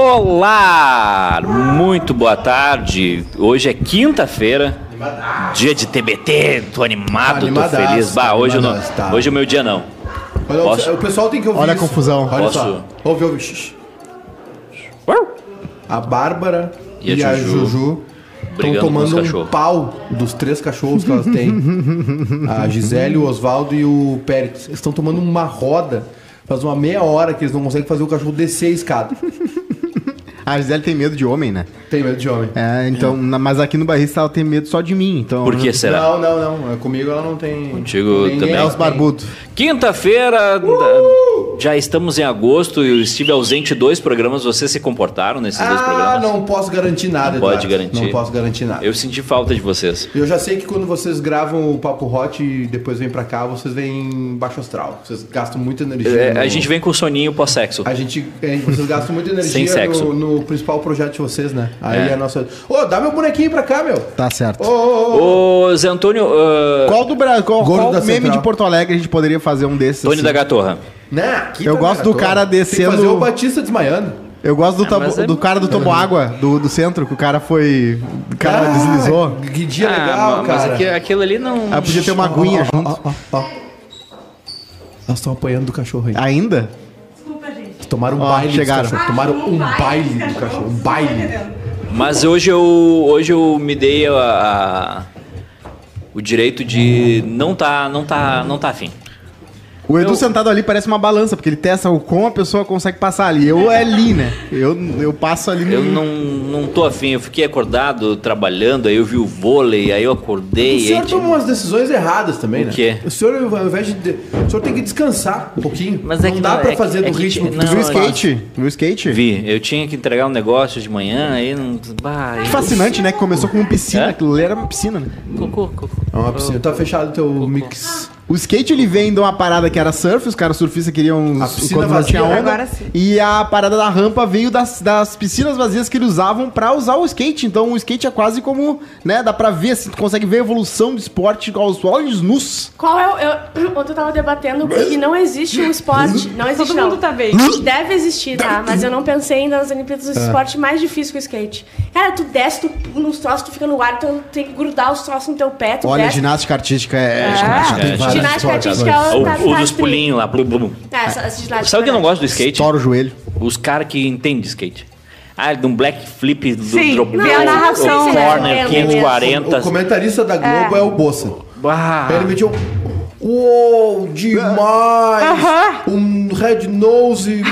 Olá! Muito boa tarde. Hoje é quinta-feira, dia de TBT. Tô animado, tô Animadaço, feliz. Bah, hoje, eu não, animadaço, tá. hoje é o meu dia não. Olha, Posso? O pessoal tem que ouvir Olha a isso. confusão. Olha Posso? só. Ouve, ouve. Shh. A Bárbara E e, a Juju Juju estão brigando com os tomando um cachorros. pau dos três cachorros que elas têm. a Gisele, o Oswaldo e o Pérez. Eles estão tomando uma roda. Faz uma meia hora que eles não conseguem fazer o cachorro descer a escada. A Gisele tem medo de homem, né? Tem medo de homem. É, então, na- mas aqui no Barrista ela tem medo só de mim, então... Por que será? Não, não, não. Comigo ela não tem. Contigo ninguém também. É os barbudos. Quinta-feira, já estamos em agosto e eu estive ausente dois programas. Vocês se comportaram nesses dois Ah, programas? não posso garantir nada, Não pode garantir. Não posso garantir nada. Eu senti falta de vocês. Eu já sei que quando vocês gravam o Papo Hot e depois vêm pra cá, vocês vêm baixo astral. Vocês gastam muita energia. É, no- a gente vem com soninho pós-sexo. A gente, é, vocês gastam muita energia Sem sexo. No, no principal projeto de vocês, né? Aí É. é a nossa. Ô, dá meu bonequinho pra cá, meu! Tá certo. Ô, ô, ô. Ô, Zé Antônio, ah, Qual do Brasil, qual, qual meme Central. de Porto Alegre a gente poderia fazer um desses? Tony assim? da Gatorra. Né? Aqui Eu tá gosto do cara Tem que descendo- fazer o Batista desmaiando. Eu gosto do, Ah, mas é do cara do Tomo Água, do, do centro, que o cara foi... O cara Ah, deslizou. Que dia Ah, legal, mas cara. aqui- aquilo ali não. Aí podia ter uma aguinha junto. ó, ó, ó. Elas estão apanhando do cachorro aí. Ainda? Eles Tomaram um Ó, baile chegaram. do cachorro. Tomaram um baile do cachorro. Um baile. Mas hoje eu, hoje eu me dei a, a- o direito de não tá, não tá, não tá afim. O Edu Eu- sentado ali parece uma balança, porque ele testa o como a pessoa consegue passar ali. Eu é ali, né? Eu, eu passo ali no... Eu não, não tô afim. Eu fiquei acordado trabalhando, aí eu vi o vôlei, aí eu acordei. O senhor aí, toma umas decisões erradas também, O né? quê? O senhor, ao invés de. O senhor tem que descansar um pouquinho. Mas é não que dá não- pra é fazer que- do é que- ritmo Tu não, viu o é- skate? Tu viu o skate? Vi, eu tinha que entregar um negócio de manhã, aí não. Bah, Que fascinante, né? Que começou com uma piscina. É? Aquilo ali era uma piscina, né? Cocô, cocô. É uma piscina. Tá fechado o teu mix. O skate ele vem de uma parada que era surf, os caras surfistas queriam A piscina quando não vazia, tinha onda. agora sim. E a parada da rampa veio das, das piscinas vazias que eles usavam pra usar o skate. Então o skate é quase como, né, dá pra ver, assim, tu consegue ver a evolução do esporte aos olhos nus. Qual é o. Eu, ontem eu tava debatendo que não existe um esporte. Não existe. Todo não. mundo tá bem. Deve existir, tá? Mas eu não pensei ainda nas Olimpíadas É. do esporte mais difícil que o skate. Cara, tu desce, tu pula nos troços, tu fica no ar, tu tem que grudar os troços no teu pé, tu Olha, desce. ginástica artística é. É. ginástica. Vários Ginástica artística, ela O, tá, o dos pulinhos lá. blum, blum. É, essa, essa ginástica Sabe o que eu não é gosto do skate? Estoura o joelho. Os caras que entendem de skate. Ah, de um black flip do Sim, drop vê a narração, né? corner É, 540. O comentarista da Globo é, o Bolsa. Bah. Ele meteu. Uou, demais! Um Red Nose,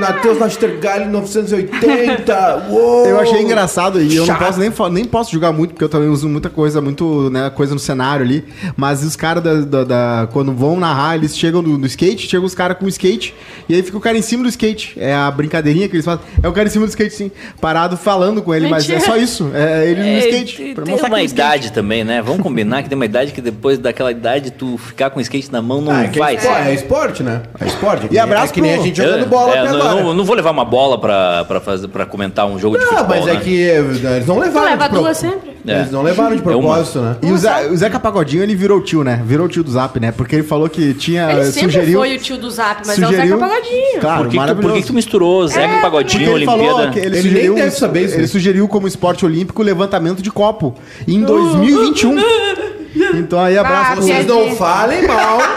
Matheus Nastergalli 980. Uou! Eu achei engraçado e eu não posso nem, nem posso julgar muito, porque eu também uso muita coisa, muito, né, coisa no cenário ali. Mas os caras da, da- da- quando vão narrar, eles chegam no, no skate, chegam os caras com o skate, e aí fica o cara em cima do skate. É a brincadeirinha que eles fazem. É o cara em cima do skate, sim, parado falando com ele, mas é Mentira. só isso. É ele no É, skate. tem- pra tem mostrar uma é idade também, né? Vamos combinar que tem uma idade que depois daquela idade tu ficar com o skate na mão não Ah, é, que é, vai. esporte, é esporte, né? É esporte. É que E nem- abraço é que nem pro- a gente jogando Eu- bola é, até não, agora. eu não, não vou levar uma bola pra, pra, fazer, pra comentar um jogo de Não, futebol. mas é né? que eh, eles não levaram. Leva de pro- duas sempre? É. Eles não levaram de É propósito, né? E o, Zé, o Zeca Pagodinho, ele virou tio, né? Virou tio do Zap, né? Porque ele falou que tinha. Ele sempre sugeriu, foi o tio do Zap, mas é sugeriu, o Zeca Pagodinho. Claro, Por que, que tu, por que que tu misturou Zeca É, Pagodinho, ele falou Olimpíada? que ele, Ele sugeriu, nem deve saber isso. Ele sugeriu como esporte olímpico o levantamento de copo em 2021. Então aí abraço Ah, pro- Vocês não falem mal.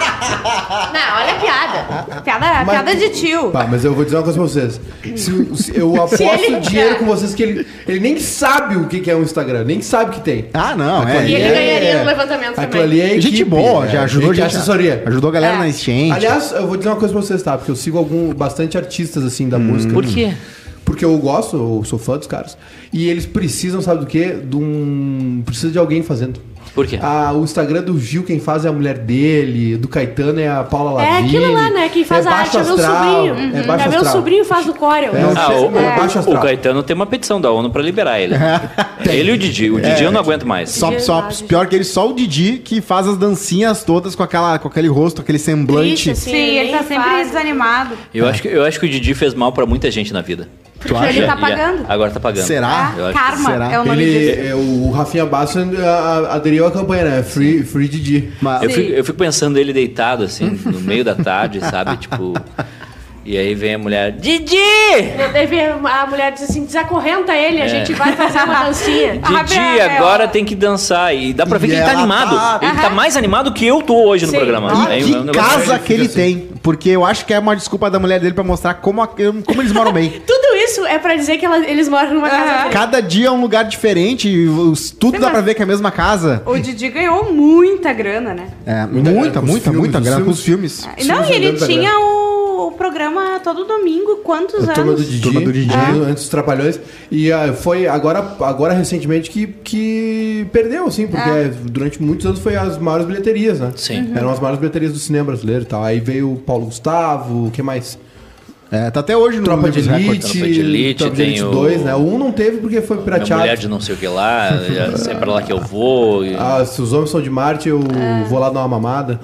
Não, olha a piada. Piada, Mas- piada de tio. Tá, mas eu vou dizer uma coisa pra vocês. Se- se eu aposto ele- dinheiro com vocês que ele, ele nem sabe o que que é um Instagram, nem sabe que tem. Ah, não, Aquilo é. ali E ele é- ganharia no levantamento Aquilo também. ali é Gente equipe, boa, é, já ajudou gente, gente. assessoria. Ajudou a galera É. na enchente. Aliás, eu vou dizer uma coisa pra vocês, tá? Porque eu sigo algum, bastante artistas, assim, da música. Por quê? Porque eu gosto, eu sou fã dos caras. E eles precisam, sabe do quê? De um... Precisa de alguém fazendo. Por quê? Ah, o Instagram do Gil, quem faz é a mulher dele. Do Caetano é a Paula É Lavigne. aquilo lá, né? Quem faz é a arte é meu astral, sobrinho. É Uhum. baixo É meu sobrinho faz no Corel. É, Ah, o, é baixo o, astral. o Caetano tem uma petição da ONU pra liberar ele. ele e o Didi. O Didi eu não aguento mais. Só, só, pior que ele, só o Didi que faz as dancinhas todas com, aquela, com aquele rosto, aquele semblante. Triste, assim. Sim, ele tá nem sempre faz. desanimado. Eu, acho que, eu acho que o Didi fez mal pra muita gente na vida. Tu Porque ele acha? tá pagando. E a- agora tá pagando. Será? Eu Ah, karma será? é o nome Ele, disso. é, o Rafinha Basso aderiu à campanha, né? Free, free Didi. Mas- Eu fico, eu fico pensando ele deitado, assim, no meio da tarde, sabe? Tipo. E aí vem a mulher, Didi! Daí vem a mulher diz assim, desacorrenta ele, a É. gente vai fazer uma dancinha. Didi, Abre a- agora tem que dançar. E dá pra ver E que ele tá animado. tá- Ele tá mais animado que eu tô hoje no Sim. programa. E Aí, que é um casa que ele assim. tem. Porque eu acho que é uma desculpa da mulher dele pra mostrar como, a- como eles moram bem. Tudo isso é pra dizer que ela- eles moram numa casa diferente. Cada dia é um lugar diferente, os- tudo Sim, dá pra ver que é a mesma casa. O Didi ganhou muita grana, né? É, Muita muita, grana com os muita, filmes, muita grana com filmes. os filmes. Não, Sim, e ele tinha o, o programa todo domingo, quantos A turma do anos? Didi, Turma do Didi. antes dos Trapalhões. E ah, foi agora, agora recentemente que, que perdeu, assim, porque durante muitos anos foi as maiores bilheterias, né? Sim. Eram as maiores bilheterias do cinema brasileiro e tal. Aí veio o Paulo Gustavo, o que mais? É, tá até hoje no Tropa de. Elite, Tropa de Elite, Tropa de tem Elite o- 2, né? O 1 não teve porque foi pirateado. mulher de não sei o que lá, é pra lá que eu vou. e- Ah, se os homens são de Marte, eu vou lá dar uma mamada.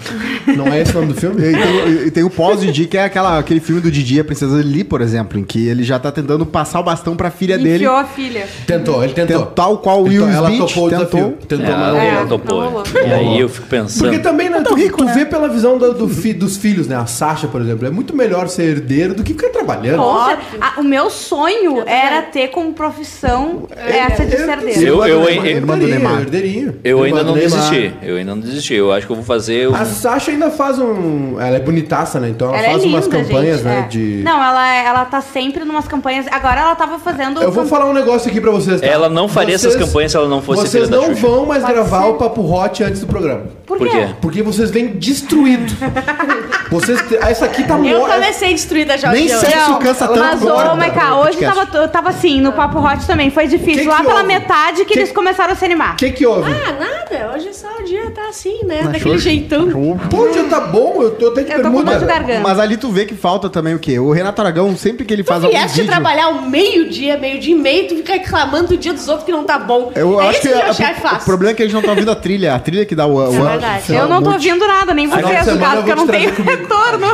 Não é esse o nome do filme? E tem, e tem o pós-Didi, que é aquela, aquele filme do Didi, a Princesa Lili, por exemplo, em que ele já tá tentando passar o bastão pra filha dele. Enfiou a filha. Tentou, ele tentou. Tal qual o Will Então, ela Smith topou o tentou. desafio. Tentou, Ela, mas não É, ela rolou. topou. E aí eu fico pensando. Porque também, né, tu, rico, tu né? vê pela visão do, do fi- dos filhos, né? A Sasha, por exemplo, é muito melhor ser herdeiro do que ficar trabalhando. Nossa, a- o meu sonho era ter como profissão essa de ser herdeiro. Eu- eu- eu- Irmã do Neymar. Herdeirinho. Eu ainda não desisti. Eu ainda não desisti. Eu acho que eu vou fazer. o- A Sasha ainda faz um. Ela é bonitaça, né? Então ela, Ela é faz linda, umas campanhas, gente, né? é. De. Não, ela, ela tá sempre numas campanhas. Agora ela tava fazendo. Eu vou falar um negócio aqui pra vocês. tá? Ela não faria essas campanhas se ela não fosse Vocês não vão mais Pode gravar ser. o Papo Hot antes do programa. Por Por quê? quê? Porque vocês vêm destruídos. vocês. Essa aqui tá Eu morta. comecei destruída já. Nem hoje. sei. Sexo cansa tanto Mas, ô, Maiká, hoje podcast. tava, eu tava assim, no Papo Hot também. Foi difícil. Que Lá que pela houve? metade que, Que- eles começaram a se animar. O que que houve? Ah, nada. Hoje só o dia tá assim, né? Na Daquele Xuxa. jeitão. Pô, já tá bom, eu tô até de Eu de. Mas ali tu vê que falta também o quê? O Renato Aragão, sempre que ele Tu faz algum vídeo... trabalhar o meio-dia, meio-dia e meio, tu fica reclamando o dia dos outros que não tá bom. Eu é acho que, que, o meu a- chefe o problema é que a gente não tá ouvindo a trilha. A trilha que dá o... o É verdade. Eu não tô ouvindo nada, nem vocês, no caso, eu porque eu não te tenho retorno.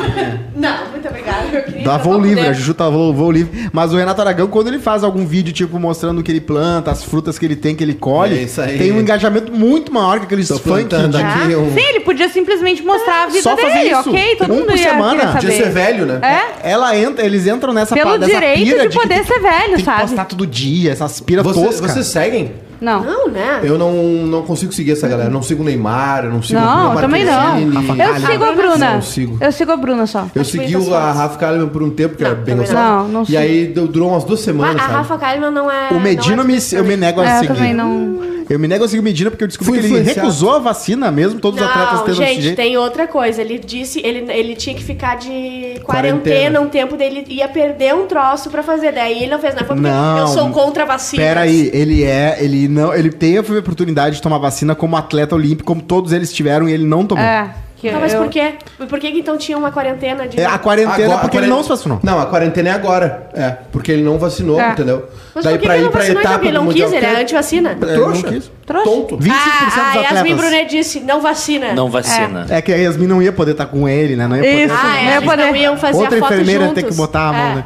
Não, muito obrigada. Eu queria voo poder- livre, a Juju tá voo, voo livre. Mas o Renato Aragão, quando ele faz algum vídeo, tipo, mostrando o que ele planta, as frutas que ele tem, que ele colhe, É isso aí. tem um engajamento muito maior que aqueles Tô funk de- aqui um... Sim, ele podia simplesmente mostrar a vida Só fazer dele, isso. ok? Todo Um mundo por ia semana. Podia ser velho, né? É? Ela entra, eles entram nessa Pelo pa- direito pira de poder tem- ser velho, tem que sabe? postar todo dia, essas piras Vocês, toscas. vocês seguem? Não. Não, né? Eu não, não consigo seguir essa galera. Não sigo o Neymar, eu não sigo a Não, Bruna eu também não. Eu sigo a Bruna. Não, sigo. Eu sigo a Bruna só. Eu Acho segui o- a. Rafa Kalimann por um tempo, que Não, era bem também gostosa. não. Não, não E sigo. aí deu- durou umas duas A, semanas, a sabe? Rafa Kalimann não é. O Medina não é me, eu me nego a É, eu seguir. também não. Eu me nego a seguir o Medina porque eu descobri Fui que ele recusou a vacina mesmo, todos os atletas Não, tendo gente, jeito. tem outra coisa. Ele disse, ele, ele tinha que ficar de quarentena, Quarentena. um tempo dele ia perder um troço pra fazer. Daí ele não fez, não foi porque Não. eu sou contra a vacina. Pera aí, ele é, ele não, ele teve a oportunidade de tomar vacina como atleta olímpico, como todos eles tiveram e ele não tomou. É. Que Tá, mas eu- por quê? Por que que então tinha uma quarentena de. É, a quarentena Agora- porque a ele quaren- não se vacinou. Não, a quarentena é agora. É, porque ele não vacinou, É. entendeu? Mas Daí por que pra que ir não pra vacinou então? etapa Ele não quis, ele é antivacina. É, Trouxa. não quis. Trouxa. Tonto. 25% Ah, dos a Yasmin atletas. Brunet disse, não vacina. Não vacina. É que a Yasmin não ia poder estar com ele, né? Não ia poder Isso. estar Ah, Não é, ia poder. não iam fazer Outra a foto enfermeira ia juntos. ter que botar a mão, É. né?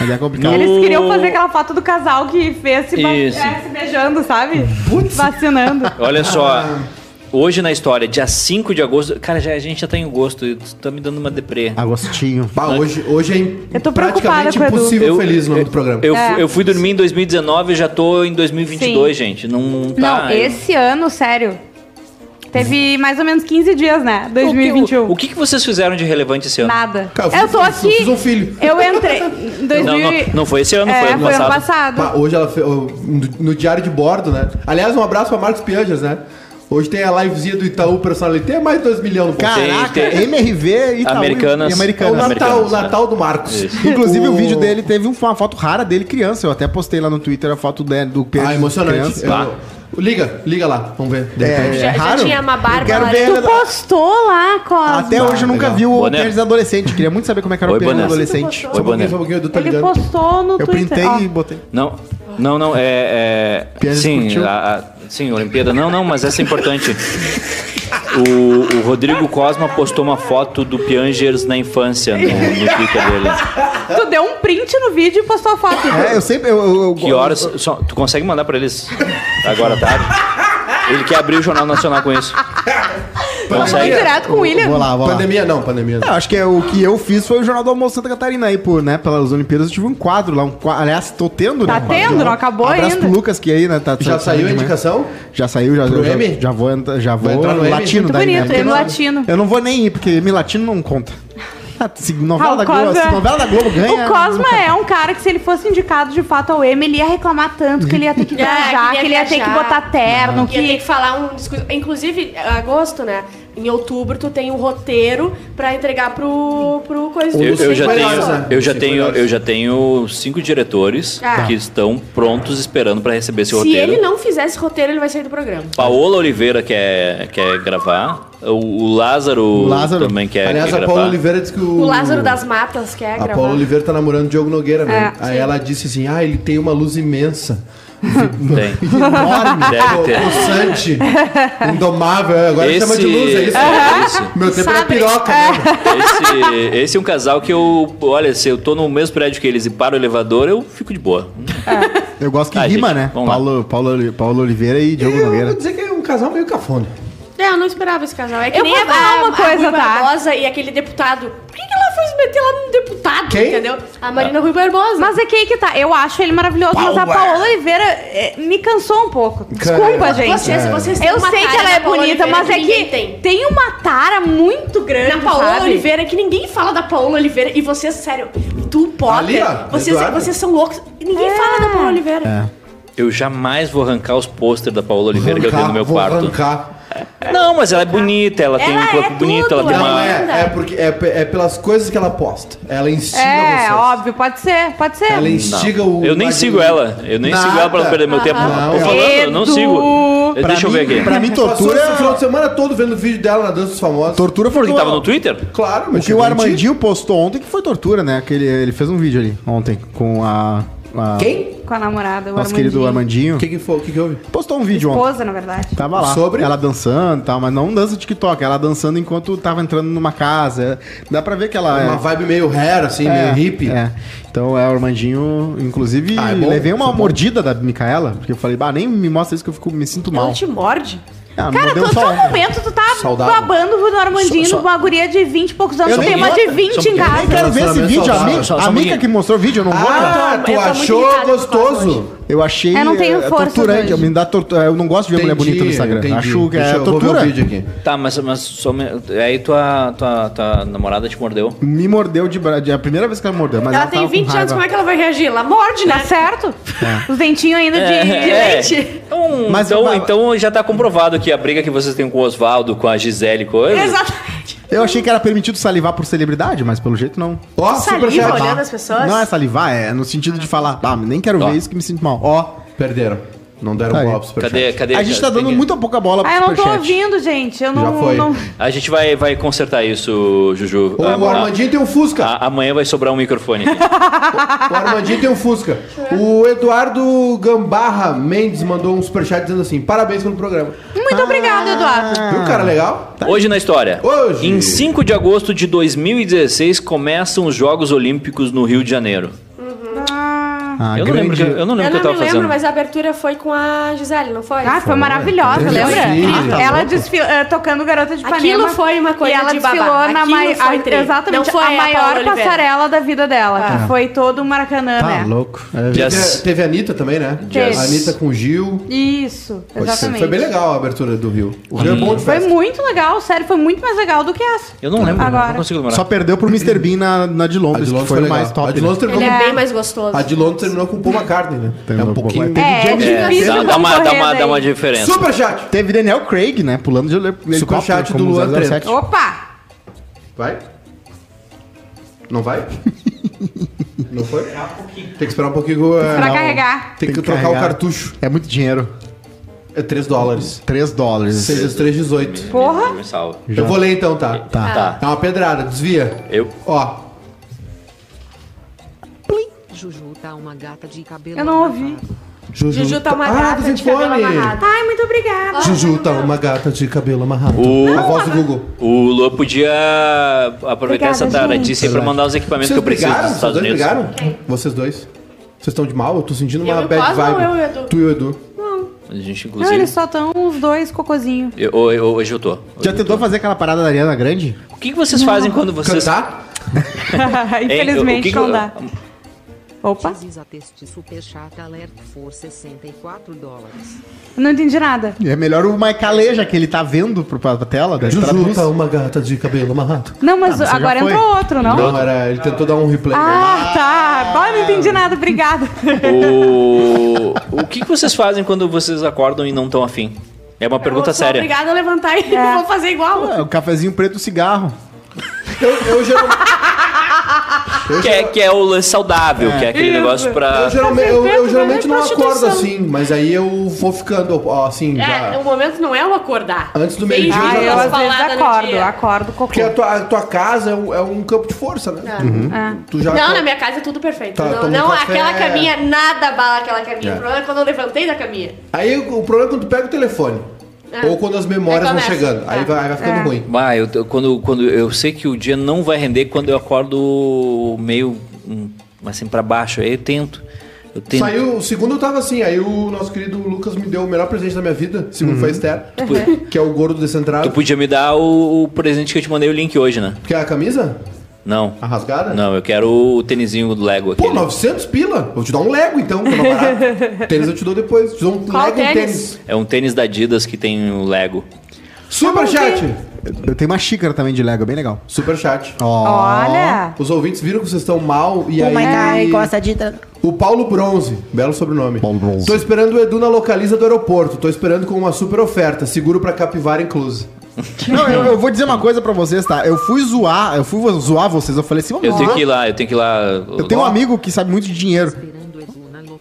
Mas é complicado. No- Eles queriam fazer aquela foto do casal que fez se, é, beijando, sabe? Vacinando. Olha só. Hoje na história, dia 5 de agosto. Cara, já, a gente já tá em gosto. Isso tá me dando uma deprê. Agostinho. Bah, hoje, hoje é Eu tô praticamente com o Edu. impossível feliz o nome do programa. Eu, É. eu fui dormir em 2019 e já tô em 2022, gente. Não tá. Não, esse ano, sério. Teve mais ou menos 15 dias, né? 2021. O que, o que que vocês fizeram de relevante esse ano? Nada. Cara, eu eu tô eu aqui. fiz um filho. Eu entrei. em 2000... Não, não, não foi esse ano, é, foi ano foi ano passado. passado. Bah, hoje ela fez, no, no diário de bordo, né? Aliás, um abraço pra Marcos Piangers, né? Hoje tem a livezinha do Itaú Personalité, mais de 2 milhões no. Caraca, tem- MRV Itaú Americanas. e É o Americanas. Natal, o Natal do Marcos. Isso. Inclusive, o... vídeo dele teve um- uma foto rara dele criança. Eu até postei lá no Twitter a foto dele, do Pedro Ah, emocionante. criança. Eu- liga, liga lá, vamos ver. É, repente. Já- já raro. tinha uma barba Eu quero lá. ver Tu ele- postou lá, Cosma. Até hoje eu nunca legal. vi o Boné. Pérez adolescente. Queria muito saber como é que era Oi, o Pérez Boné. adolescente. Só um Oi, pouquinho, um pouquinho, Ele ligando. postou no Eu Twitter. printei ó. e botei. Não, não, não, é. é sim, a, a- sim, Olimpíada. Não, não, mas essa é importante. O, o Rodrigo Cosma postou uma foto do Piangers na infância no, no Twitter dele. Tu deu um print no vídeo e postou a foto. É, eu sempre. Eu, eu, eu- Que horas. só- tu consegue mandar pra eles agora à tarde? Ele quer abrir o Jornal Nacional com isso. Consegue. direto com o William. Vou lá, vou lá. Pandemia não, pandemia não. acho que é, o que eu fiz foi o Jornal do Almoço Santa Catarina aí, por, né? Pelas Olimpíadas eu tive um quadro lá. Um quadro, aliás, tô tendo, Tá né? tendo, não acabou Abraço ainda. pro Lucas que aí, né? Tá, Já tá- saiu a de manhã. indicação? Já saiu, já, Pro já, M? já vou, entrar- já vou entrar no M? latino Muito daí, né? bonito, Porque M não- latino. Eu não vou nem ir, porque M latino não conta. Ah, se novela, Ah, o da Globo, Cosma- se novela da Globo ganha... O Cosma é um cara que, se ele fosse indicado de fato ao M, ele ia reclamar tanto que ele ia ter que É, viajar, que que ele ia ter que botar terno, Ia ter que. que falar um discurso. Inclusive, agosto, né? Em outubro, tu tem um roteiro pra entregar pro, pro coisa Eu, eu já tenho, eu já Sim, tenho, eu já tenho cinco diretores Ah. que estão prontos esperando para receber esse Se roteiro. ele não fizer esse roteiro, ele vai sair do programa. Paola Oliveira quer, quer gravar. O, o Lázaro, O Lázaro. também quer, Aliás, quer a gravar. Paula Oliveira disse que o... O Lázaro das Matas quer A gravar. Paula Oliveira tá namorando o Diogo Nogueira, né? É, Aí ela disse assim, ah, ele tem uma luz imensa. Tem. Enorme. Deve ter. Pulsante. Indomável. Agora Esse- chama de luz, é isso? é isso. Meu tempo era Sabe? piroca, né? Esse, esse é um casal que eu. Olha, se eu tô no mesmo prédio que eles e paro o elevador, eu fico de boa. Eu gosto que Ah, rima, gente, né? Paulo, Paulo, Paulo Oliveira e Diogo Eu Nogueira. vou dizer que é um casal meio cafona. É, eu não esperava esse casal. É que Eu nem vou a, falar a, uma coisa, a tá? E aquele deputado. Por que, que foi se meter lá num deputado? Quem? Entendeu? A Marina Rui Barbosa. Mas é que aí que tá. Eu acho ele maravilhoso, mas a Paola Oliveira é, me cansou um pouco. Desculpa, gente. Vocês, vocês têm Eu sei que ela é bonita, Oliveira mas é que tem. tem. uma tara muito grande. Na Paola sabe? Oliveira, que ninguém fala da Paola Oliveira. E vocês, sério, tu, Potter, ó, vocês, Eduardo. vocês são loucos. Ninguém fala da Paola Oliveira. Eu jamais vou arrancar os pôster da Paola Oliveira que eu tenho no meu vou quarto. arrancar. Não, mas ela é bonita, ela, tem um Ela corpo é bonito, ela tem ela uma. Não, linda. é, é porque é, é pelas coisas que ela posta. Ela instiga É, vocês. óbvio, pode ser, pode ser. Ela instiga o. Eu nem sigo ela. Eu nem sigo ela pra não perder meu tempo. Não, Tô falando, eu não sigo. Pra Deixa eu mim- ver aqui. Pra mim, Passou esse tortura... final de semana todo vendo vídeo dela na dança dos famosos. Tortura foi Porque tava no Twitter? Claro, O mas que o em ti. Armandinho postou ontem que foi tortura, né? Que ele, ele fez um vídeo ali ontem com a. a- Quem? Com a namorada, o Nosso querido Armandinho. O que, que foi? O que, que houve? Postou um vídeo ontem. Esposa, na verdade. Tava lá. Sobre? Ela dançando e tal, mas não dança TikTok, ela dançando enquanto tava entrando numa casa. Dá pra ver que ela Uma é. vibe meio hair, assim, é, meio hippie. É. Então é o Armandinho, inclusive, Ah, é bom, levei uma é bom. mordida da Micaela, porque eu falei, bah, nem me mostra isso que eu fico, me sinto mal. Ela te morde? Ah, Cara, todo só momento tu tá Saudável. babando do Armandinho Só- só- numa guria de 20 e poucos anos. Eu Tu tem uma de gosto. 20 Só um em pouquinho. Eu nem casa. quero ver esse vídeo, a, Mica que mostrou o vídeo, eu não vou. Ah, tu achou com gostoso? Eu achei Eu não tenho é, forças torturante, hoje. me dá tortu- eu não gosto de ver mulher bonita no Instagram. entendi. Acho que Deixa é eu- vou ver tortura. o vídeo aqui. Tá, mas, mas só me- aí tua, tua, tua namorada te mordeu. Me mordeu de, bra- de a primeira vez que ela mordeu, mas ela ela tem tava 20 com anos, como é que ela vai reagir? Ela morde, né? Tá certo? Os dentinhos ainda de, de É. leite. Então, Mas então, vai- então já tá comprovado que a briga que vocês têm com o Oswaldo, com a Gisele e coisa. Exatamente. Eu achei que era permitido salivar por celebridade, mas pelo jeito não. Ó, Saliva olhando as pessoas? Não é salivar, é no sentido de falar, ah, nem quero Ó. ver isso que me sinto mal. Ó, Perderam. Não deram Tá aí. bola pro superchat. Cadê, cadê? a gente tá dando que- muito pouca bola pro Ah, eu não tô superchat. ouvindo, gente. Eu não. Já foi. não- A gente vai, vai consertar isso, Juju. O, Ah, o Armandinho tem um Fusca. a- amanhã vai sobrar um microfone aqui. O Armandinho tem um Fusca. O Eduardo Gambarra Mendes mandou um superchat dizendo assim: parabéns pelo programa. Muito obrigado, Eduardo. Viu, cara, legal? Hoje na história. Hoje. Em 5 de agosto de 2016 começam os Jogos Olímpicos no Rio de Janeiro. Ah, eu, não lembro que, eu não lembro Eu que eu não tava me lembro, fazendo. mas a abertura foi com a Gisele, não foi? Ah, foi maravilhosa, Foi. lembra? Incrível. Ela desfilou, eh, tocando Garota de Ipanema. Aquilo foi uma coisa e ela de babá. desfilou na Aquilo mai- foi a-. Exatamente, Não foi a a maior Paola Oliveira. passarela da vida dela, Ah. que foi todo o Maracanã, Tá né? louco. É, Yes. teve a Anitta também, né? Teve. A Anitta com o Gil. Isso, exatamente. Foi bem legal a abertura do Rio. O Rio é bom de Foi festa. muito legal, sério, foi muito mais legal do que essa. Eu não lembro, Agora. não consigo lembrar. Só perdeu pro Mr. Bean na, na de A Londres, que foi foi mais top. A de né? Londres terminou, Ele é bem mais gostoso. a de Londres terminou com Paul McCartney, né? Terminou é um com Paul pouquinho. É, é difícil Dá, dá uma, dá, uma, dá uma daí. diferença. Superchat! Teve Daniel Craig, né? Pulando de helicóptero. Superchat do Luan 007. Opa! Vai? Não vai? Não foi? Tem que esperar um pouquinho. é, Pra não. carregar. Tem que Tem que trocar o cartucho. É muito dinheiro. É 3 dólares. 3 dólares. 6 vezes 3, 18. Porra! Eu vou ler então, tá? Tá. Tá. É uma pedrada, desvia. Eu. Ó, Juju tá uma gata de cabelo Eu não ouvi. Juju, Juju tá uma Ah, gata de cabelo amarrado. Ai, muito obrigada. Juju tá uma gata de cabelo amarrado. O- A voz do Google. O Lua podia aproveitar Obrigada, essa taradice aí pra mandar os equipamentos Vocês que eu preciso brigaram? dos Vocês Estados dois Unidos. brigaram? Vocês dois? Vocês estão de mal? Eu tô sentindo Eu uma e o bad Cosmo vibe. ou eu e o Edu? Tu e o Edu. Não. A gente, Não, inclusive. eles só estão os dois cocozinhos. Eu- eu- eu- hoje eu tô. Hoje Já eu tentou tô. fazer aquela parada da Ariana Grande? O que, que vocês fazem quando vocês. Cantar? Hein, o Infelizmente que que- não dá. Opa, Precisa teste superchat alert for 64 dólares. não entendi nada. É melhor o Maicaleja que ele tá vendo pro, pra, tela. daí Juju traduz. tá uma gata de cabelo amarrado. Não, mas mas você agora já foi. entrou outro, não? Não, era, ele tentou dar um replay. Ah, tá. Agora não entendi nada, obrigada. O, o que, que vocês fazem quando vocês acordam e não estão afim? É uma pergunta Eu sou séria. Obrigada a levantar e É. vou fazer igual. É, o cafezinho preto cigarro. Eu, eu, geral- Que é, que é o lance saudável, que é aquele Isso. negócio pra. eu geralmente, eu, eu geralmente não acordo assim, mas aí eu vou ficando assim, É, já. o momento não é o acordar. Antes do meio-dia eu Ah, já eu umas às vezes acordo, acordo cocô. Porque a tua, a tua casa é um, é um campo de força, né? Ah. Tu já Não, na minha casa é tudo perfeito. Tá, não, não aquela caminha, nada bala aquela caminha. É. O problema é quando eu levantei da caminha. Aí o, o problema é quando tu pega o telefone. É. Ou quando as memórias Aí vão chegando. Aí É. vai, aí vai ficando É. ruim. Ah, eu, quando, quando eu sei que o dia não vai render quando eu acordo meio hum, assim pra baixo. Aí eu tento. Eu tento. Saiu, o segundo eu tava assim, aí o nosso querido Lucas me deu o melhor presente da minha vida, segundo foi a Esther, que é o gordo descentrado. Tu podia me dar o, o presente que eu te mandei o link hoje, né? Que é a camisa? Não. A rasgada? Não, eu quero o tênisinho do Lego Pô, aquele. 900 pila? Vou te dar um Lego então, que é barato. tênis eu te dou depois. Te dou um Qual Lego um tênis? tênis. É um tênis da Adidas que tem o Lego. Superchat! Eu, eu tenho uma xícara também de Lego, bem legal. Superchat. Olha. Os ouvintes viram que vocês estão mal e Oh my aí... God, gosta de... O Paulo Bronze, belo sobrenome. Paulo Bronze. Tô esperando o Edu na localiza do aeroporto. Tô esperando com uma super oferta. Seguro pra capivara incluso. Não, eu, eu vou dizer uma coisa pra vocês, tá? Eu fui zoar, eu fui zoar vocês, eu falei assim, vamos Eu tenho lá. que ir lá, eu tenho que ir lá. Eu tenho um amigo que sabe muito de dinheiro.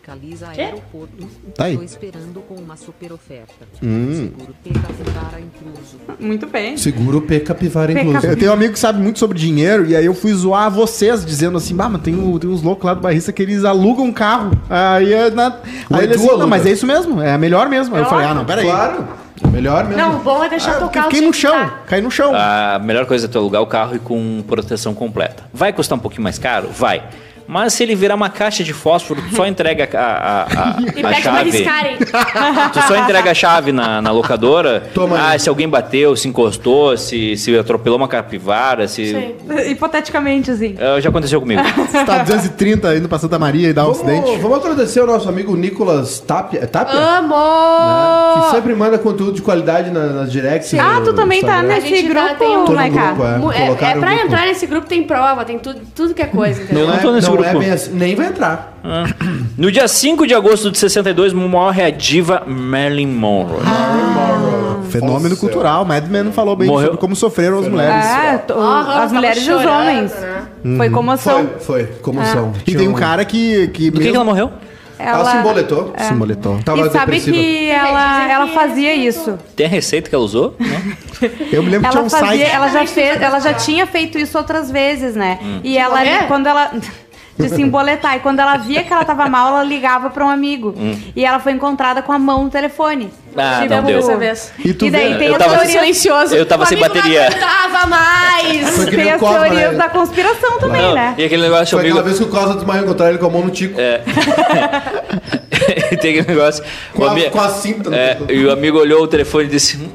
Localiza Quê? aeroporto. Tá aí. Tô esperando com uma super oferta. Hum. Seguro Pecapivara incluso. Muito bem. Seguro P capivara P incluso. Eu tenho um amigo que sabe muito sobre dinheiro, e aí eu fui zoar vocês, dizendo assim, bah, mas tem, tem uns loucos lá do Barrista que eles alugam um carro. Aí, é na, aí ele assim, não, mas é isso mesmo, é melhor mesmo. Aí eu É falei, ah, não, peraí. Claro. Melhor mesmo. Não, o bom é deixar Ah, tocar eu o no que chão, tá. caí no chão. A melhor coisa é tu alugar o carro e com proteção completa. Vai custar um pouquinho mais caro? Vai. Mas se ele virar uma caixa de fósforo, tu só entrega a, a, a, E a pede pra chave. Tu só entrega a chave na, na locadora. Toma aí. ah, se alguém bateu, se encostou, se, se atropelou uma capivara, se. Sim. Hipoteticamente, assim. Ah, já aconteceu comigo. Você tá 230 indo pra Santa Maria e dá um acidente. Vamos, vamos agradecer ao nosso amigo Nicolas Tapia. É Tapia? Amo! Que sempre manda conteúdo de qualidade na- nas directs. Ah, no tu também tá nesse tá- grupo, tem um- é. É, é pra grupo. entrar nesse grupo tem prova, tem tudo, tudo que é coisa. entendeu? Eu não tô nesse não grupo. É bem assim, nem vai entrar. No dia 5 de agosto de 62, morre a diva Marilyn Monroe. Fenômeno cultural. Mad Men falou bem Morreu. sobre como sofreram as mulheres. É, to- Aham, as mulheres e os homens. né? Foi comoção. Foi, foi. Comoção. E tem um cara que. que Do que, que ela morreu? Ela, se emboletou. Se moletou. Tava E sabe depressiva. que ela, ela fazia isso. Tem a receita que ela usou? Não? Eu me lembro que tinha Ela um fazia, site. ela já fez, ela já tinha feito isso outras vezes, né? E ela Morrer? quando ela de se emboletar e quando ela via que ela tava mal, ela ligava pra um amigo. E ela foi encontrada com a mão no telefone. Ah, não deu. dessa vez. E tu e daí vê- tem Eu as tava- teorias, Silencioso. Eu tava O sem amigo bateria. Não aguentava mais. Tem as Cosma, teorias né? da conspiração também, Não, né? E aquele negócio Foi amigo. aquela vez que o Cosa desmaiou, encontraram ele com a mão no tico. É. Tem aquele negócio. Com o a- ami- com a cinta É, e o amigo olhou o telefone e disse: "Hum,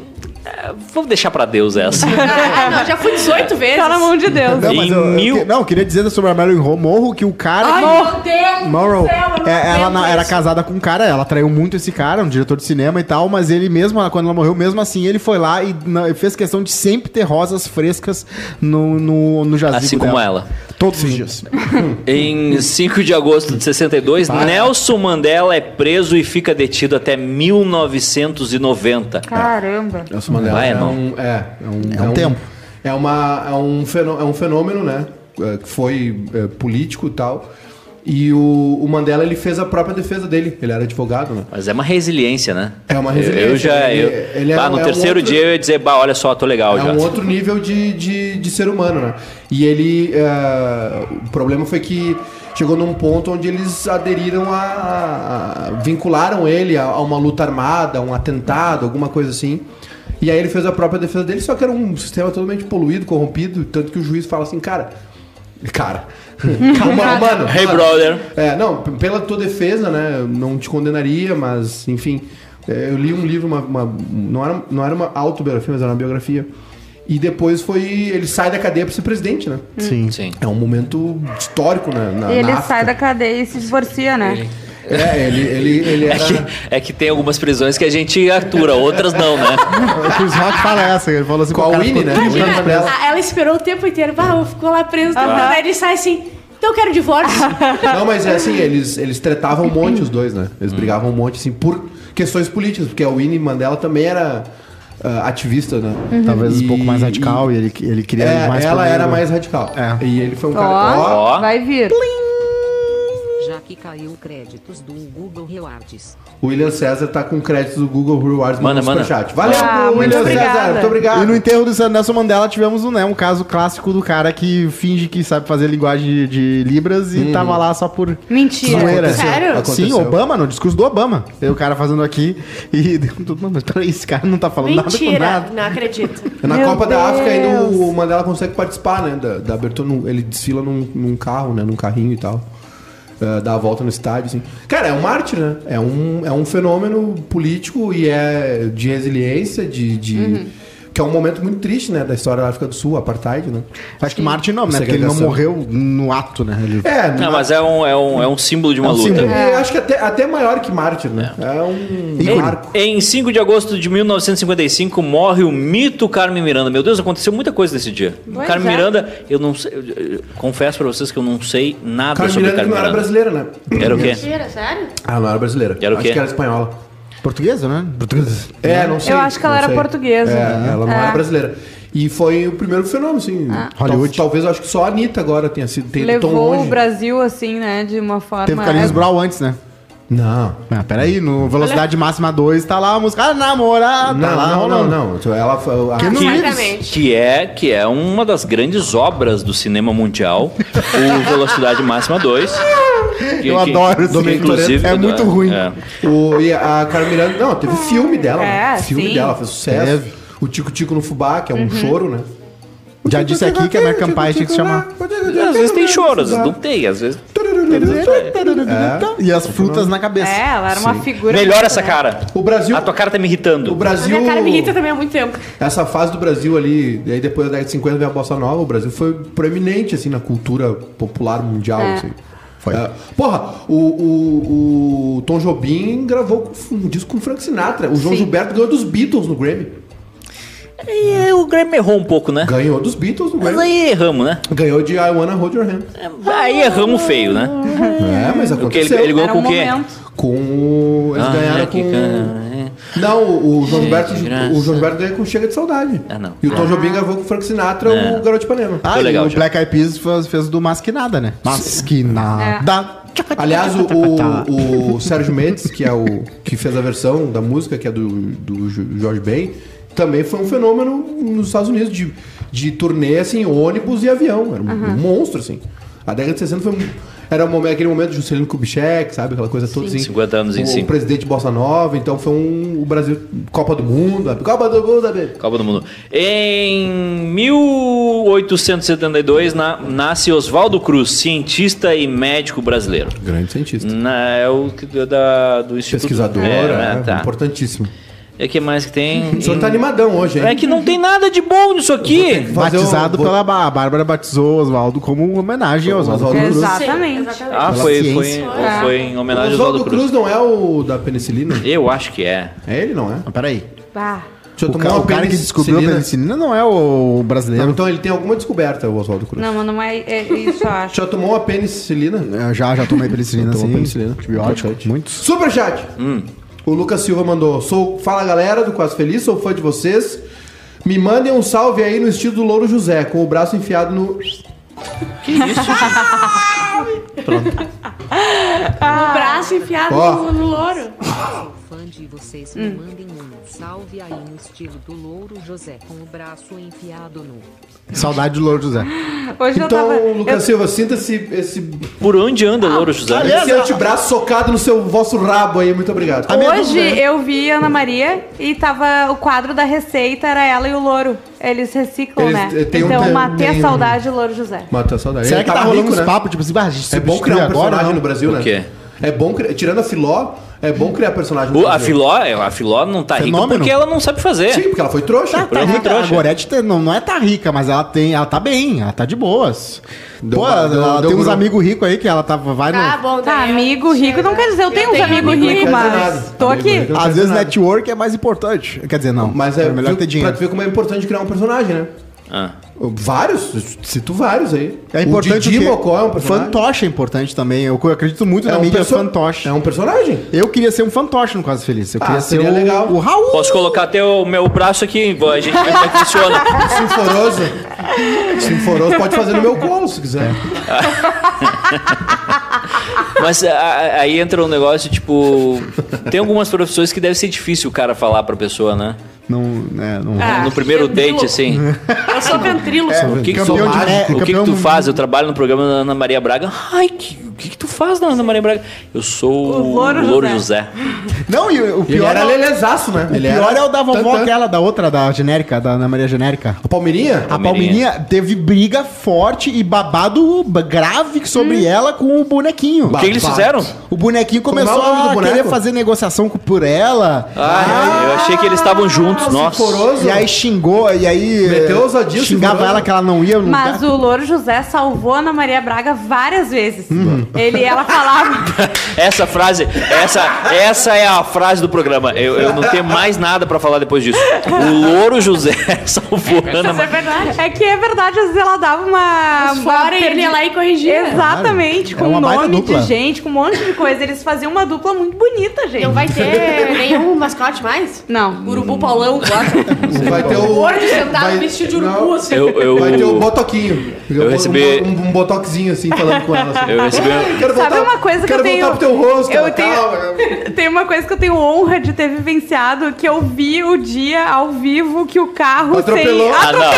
é, Vamos deixar pra Deus essa. Ah, não, já fui 18 vezes. Tá na mão de Deus. Não, mas Em eu, eu mil- que- não, eu queria dizer sobre a Marilyn Monroe que o cara. Ai, que- meu Deus Monroe, céu, eu é, ela na- era casada com um cara, ela traiu muito esse cara, um diretor de cinema e tal, mas ele mesmo, quando ela morreu, mesmo assim, ele foi lá e na- fez questão de sempre ter rosas frescas no, no, no jazigo Assim como dela. ela. Todos os dias. Em 5 de agosto de 62, Nelson Mandela é preso e fica detido até 1990. Caramba. Nelson Mandela Vai, é, não. um, é, é um, É um tempo. É, uma, é, um fenô- é um fenômeno, né? é, Que foi é, político e tal. E o, o Mandela, ele fez a própria defesa dele. Ele era advogado, né? Mas é uma resiliência, né? É uma Eu- Eu, resiliência. já. Ele- eu, ele é bah, um- no é um terceiro outro- dia eu ia dizer, bah, olha só, tô legal É já. um outro nível de, de, de ser humano, né? E ele. é, o problema foi que chegou num ponto onde eles aderiram a. a- a- vincularam ele a, a uma luta armada, um atentado, alguma coisa assim. E aí ele fez a própria defesa dele, só que era um sistema totalmente poluído, corrompido, tanto que o juiz fala assim, cara. Cara. Calma, mano. Hey, mano. brother. É, não, pela tua defesa, né? eu Não te condenaria, mas, enfim. É, Eu li um livro, uma, uma- não, era, não era uma autobiografia, mas era uma biografia. E depois foi. Ele sai da cadeia pra ser presidente, né? Sim. Sim. É um momento histórico, né? Na, E ele na sai da cadeia e se divorcia, né? É, ele, ele, ele É era. que, é que tem algumas prisões que a gente atura, outras não, né? O Chris Rock fala essa, ele falou assim Com a o cara Winnie, né? Imagina. Imagina, a- ela esperou o tempo inteiro, bah, ficou lá preso. Aham. Daí ele sai assim, então eu quero divórcio. Não, mas é assim, eles, eles tretavam um monte, os dois, né? Eles brigavam um monte, assim, por questões políticas, porque a Winnie Mandela também era ah, ativista, né? Talvez E- um pouco mais radical e, ele, ele queria É, mais ela poder. era mais radical. É. E ele foi um cara. Ó, Ó. vai vir. Já que caiu créditos do Google Rewards. o William César tá com créditos do Google Rewards Manda, no manda. superchat. Valeu, Ah, muito William obrigada. César. Muito obrigado. E no enterro do Nelson Mandela tivemos um, né, um caso clássico do cara que finge que sabe fazer linguagem de, de Libras e tava lá só por Mentira. zoeira. Sério? Aconteceu. Sim, Obama, no discurso do Obama. Tem o cara fazendo aqui e. Mano, peraí, esse cara não tá falando nada com Mentira, nada. não acredito. Na Meu Copa da África ainda Deus. o Mandela consegue participar, né? Da, da abertura. Ele desfila num, num carro, né? Num carrinho e tal. Eh, dá a volta no estádio, assim. Cara, é um mártir, né? É um, é um fenômeno político e é de resiliência, de. de- Que é um momento muito triste, né? Da história da África do Sul, apartheid, né? Acho que Martin não, né? Porque ele não morreu no ato, né? Ele... É, Não, mas é um, é um, é um símbolo de uma É um luta. símbolo. eu acho que até, até maior que mártir, né? É, um marco. Em 5 de agosto de 1955 morre o mito Carmen Miranda. Meu Deus, aconteceu muita coisa nesse dia. Pois Carmen é. Miranda, eu não sei, eu- eu confesso pra vocês que eu não sei nada Carmen sobre Miranda Carmen não era Miranda. brasileira, né? Era o quê? Mentira, sério? Ah, não era brasileira. Era o acho quê? que era espanhola. Portuguesa, né? Portuguesa. É, não sei. Eu acho que ela não era sei. portuguesa. É, ela não É. era brasileira. E foi o primeiro fenômeno, assim. Tal- Hollywood. talvez eu acho que só a Anitta agora tenha sido tenha ido tão Levou longe. o Brasil, assim, né? De uma forma. Teve Carlinhos Brau antes, né? Não. Ah, peraí, no Velocidade Máxima 2 tá lá a música Ah, namorar, Não, tá lá não, não, não. Então, Ela foi. a- Que não- Exatamente. Que é, que é uma das grandes obras do cinema mundial, o Velocidade Máxima 2. Que- Eu que- adoro esse É muito ruim. é. O, e a Carmen Miranda. Não, teve filme dela. né? É, filme sim. dela, fez sucesso. Teve. O Tico Tico no Fubá, que é um Uhum. choro, né? Já disse aqui que a American Pie tinha que se chamar. Às vezes tem choro, às vezes não tem, às vezes. E as frutas na cabeça. É, ela era uma figura. Melhor essa cara. O Brasil. A tua cara tá me O irritando. A Brasil. minha cara me irrita também há muito tempo. Essa fase do Brasil ali, e aí depois da década de 50 veio a Bossa Nova, o Brasil foi proeminente, assim, na cultura popular mundial, É. assim. Foi. porra, o, o, o Tom Jobim gravou um disco com o Frank Sinatra. O João Sim. Gilberto ganhou dos Beatles no Grammy. E o Grêmio errou um pouco, né? Ganhou dos Beatles no Mas Grammy. aí erramos, né? Ganhou de I Wanna Hold Your Hand. Aí erramos feio, né? É, mas Porque ele, aconteceu. ele ganhou Era com um o quê? Com o... Eles Ah, ganharam é com... can- Não, o, o João Gilberto, o João Gilberto ganhou com Chega de Saudade. Ah, não. E o Tom Jobim gravou com o Frank Sinatra, É. o Garoto de Ipanema. Ah, e legal, o já. Black Eyed Peas fez, fez do Masquinada, né? Masquinada. Aliás, o, o, o Sérgio Mendes, que é o que fez a versão da música, que é do, do Jo- Jorge Ben, também foi um fenômeno nos Estados Unidos de, de turnê, assim, ônibus e avião. Era um, um monstro, assim. A década de 60 foi um, era um momento, aquele momento de Juscelino Kubitschek, sabe? Aquela coisa toda assim. 50 anos em o, cima. O presidente Bossa Nova, então foi um... O Brasil... Copa do Mundo, Copa do Mundo, baby. Copa do Mundo. Em 1872 na- nasce Oswaldo Cruz, cientista e médico brasileiro. Grande cientista. Na, é o que- da, do Instituto... Pesquisador, É, é, né, tá. importantíssimo. E o que mais que tem? O senhor tá animadão hoje, hein? É que não tem nada de bom nisso aqui. Batizado vou- pela Bá- a Bárbara batizou o Oswaldo como homenagem ao Oswaldo Cruz. Exatamente. Exatamente. Ah, foi, foi, foi em homenagem ao Oswaldo Oswaldo Cruz Cruz. não é o da penicilina? Eu acho que é. É ele, não é? Mas peraí. Bah. Deixa eu O, tomar ca- o cara que descobriu a penicilina. não é o Não, brasileiro. então ele tem alguma descoberta, o Oswaldo Cruz. Não, mas não é, é isso, eu acho. Já tomou uma penicilina? Eu já, já tomei penicilina, Tomou sim. penicilina. Antibiótico, muitos. Superchat! O Lucas Silva mandou. Sou, fala galera do Quase Feliz, sou fã de vocês. Me mandem um salve aí no estilo do Louro José, com o braço enfiado no. O braço enfiado no, no louro. Sou fã de vocês. Me mandem um salve aí no estilo do Louro José com o braço enfiado no. Saudade do Louro José. Hoje eu Então, tava. Lucas eu- Silva, sinta esse, esse, Por onde anda o Louro José? esse antebraço socado no seu vosso rabo aí. Muito obrigado. Hoje eu vi Ana Maria e tava o quadro da receita, era ela e o louro. Eles reciclam, Eles, né? eh, tem um- então tem- matei tem a um- saudade do louro José. Matou a saudade. Será Ele que tá tava rolando rico, uns né? papos, tipo assim, É bom criar um agora, personagem não? no Brasil, O né? quê? É bom criar. Tirando a Filó, É bom criar personagem. no O- a Brasil. Filó, a Filó não tá rica Fenômeno. porque ela não sabe fazer. Sim, porque ela foi trouxa. Tá, tá rica. trouxa. A Gorete tá- não, não é tá rica, mas ela tem, ela tá bem, ela tá de boas. Deu Pô, ela, deu- ela deu tem uns amigos ricos aí que ela tava, vai no... Tá bom, Tá, eu- amigo rico não quer dizer, eu tenho uns tenho amigos amigo ricos, mas tô Amigo aqui. Às vezes network é mais importante. Quer dizer, não. Mas é, melhor viu- ter pra dinheiro. tu ver como é importante criar um personagem, né? Ah. Vários, cito vários aí. É importante o Didi o quê? Mocó é um personagem. Fantoche é importante também. Eu acredito muito É na um mídia perso- fantoche. É um personagem. Eu queria ser um fantoche no Quase Feliz. Eu Ah, queria ser seria o, legal. o Raul. Posso colocar até o meu braço aqui, a gente vê como é que funciona. Sinforoso. Sinforoso pode fazer no meu colo, se quiser. Mas a- a- aí entra um negócio, tipo. Tem algumas profissões que deve ser difícil o cara falar pra pessoa, né? Não, né, não. Ah, no primeiro ventrilo. date, assim. Eu sou ventrilo. O que, que, tu, é, o que, que tu faz? Eu trabalho no programa da Ana Maria Braga. Ai, que- o que, que tu faz na Ana Maria Braga? Eu sou O o Louro Louro, José. José. Não, e o Ele pior, era é, o- lelezaço, né? o Ele pior era é o da vovó aquela, da outra, da genérica, da Ana Maria Genérica. A Palmeirinha? A Palmeirinha. Teve briga forte e babado grave sobre ela com o bonequinho. O que, que eles fizeram? O bonequinho é o começou a querer fazer negociação por ela. Ah, eu achei que eles estavam juntos, nossa. Sinforoso. E aí xingou, e aí. Meteu ousadia, Xingava ela que ela não ia no Mas lugar. o Louro José salvou a Ana Maria Braga várias vezes. Uhum. Ele, ela falava. Essa frase, essa, essa é a frase do programa. Eu, eu não tenho mais nada pra falar depois disso. O Louro José salvou a Ana Isso é verdade. É que é verdade, às vezes ela dava uma. Fora e ele ia lá e corrigia. Exatamente, Claro. com É uma baita nome dupla. de gente, com um monte de coisa. Eles faziam uma dupla muito bonita, gente. Não vai ter nenhum mascote mais? Não. Urubu Paulão, claro. Vai ter o. Gordo sentado vai- vestido de urubu, Não, assim. Eu, eu, Vai ter o botoquinho. Eu Um- recebi- Um, um botoxinho assim, falando com ela. Assim. eu recebi. Quero Sabe uma coisa que eu tenho- voltar pro teu rosto. eu tenho- calma. Tem uma coisa que eu tenho honra de ter vivenciado, que eu vi o dia ao vivo que o carro Atropelou. sem. Ah, não.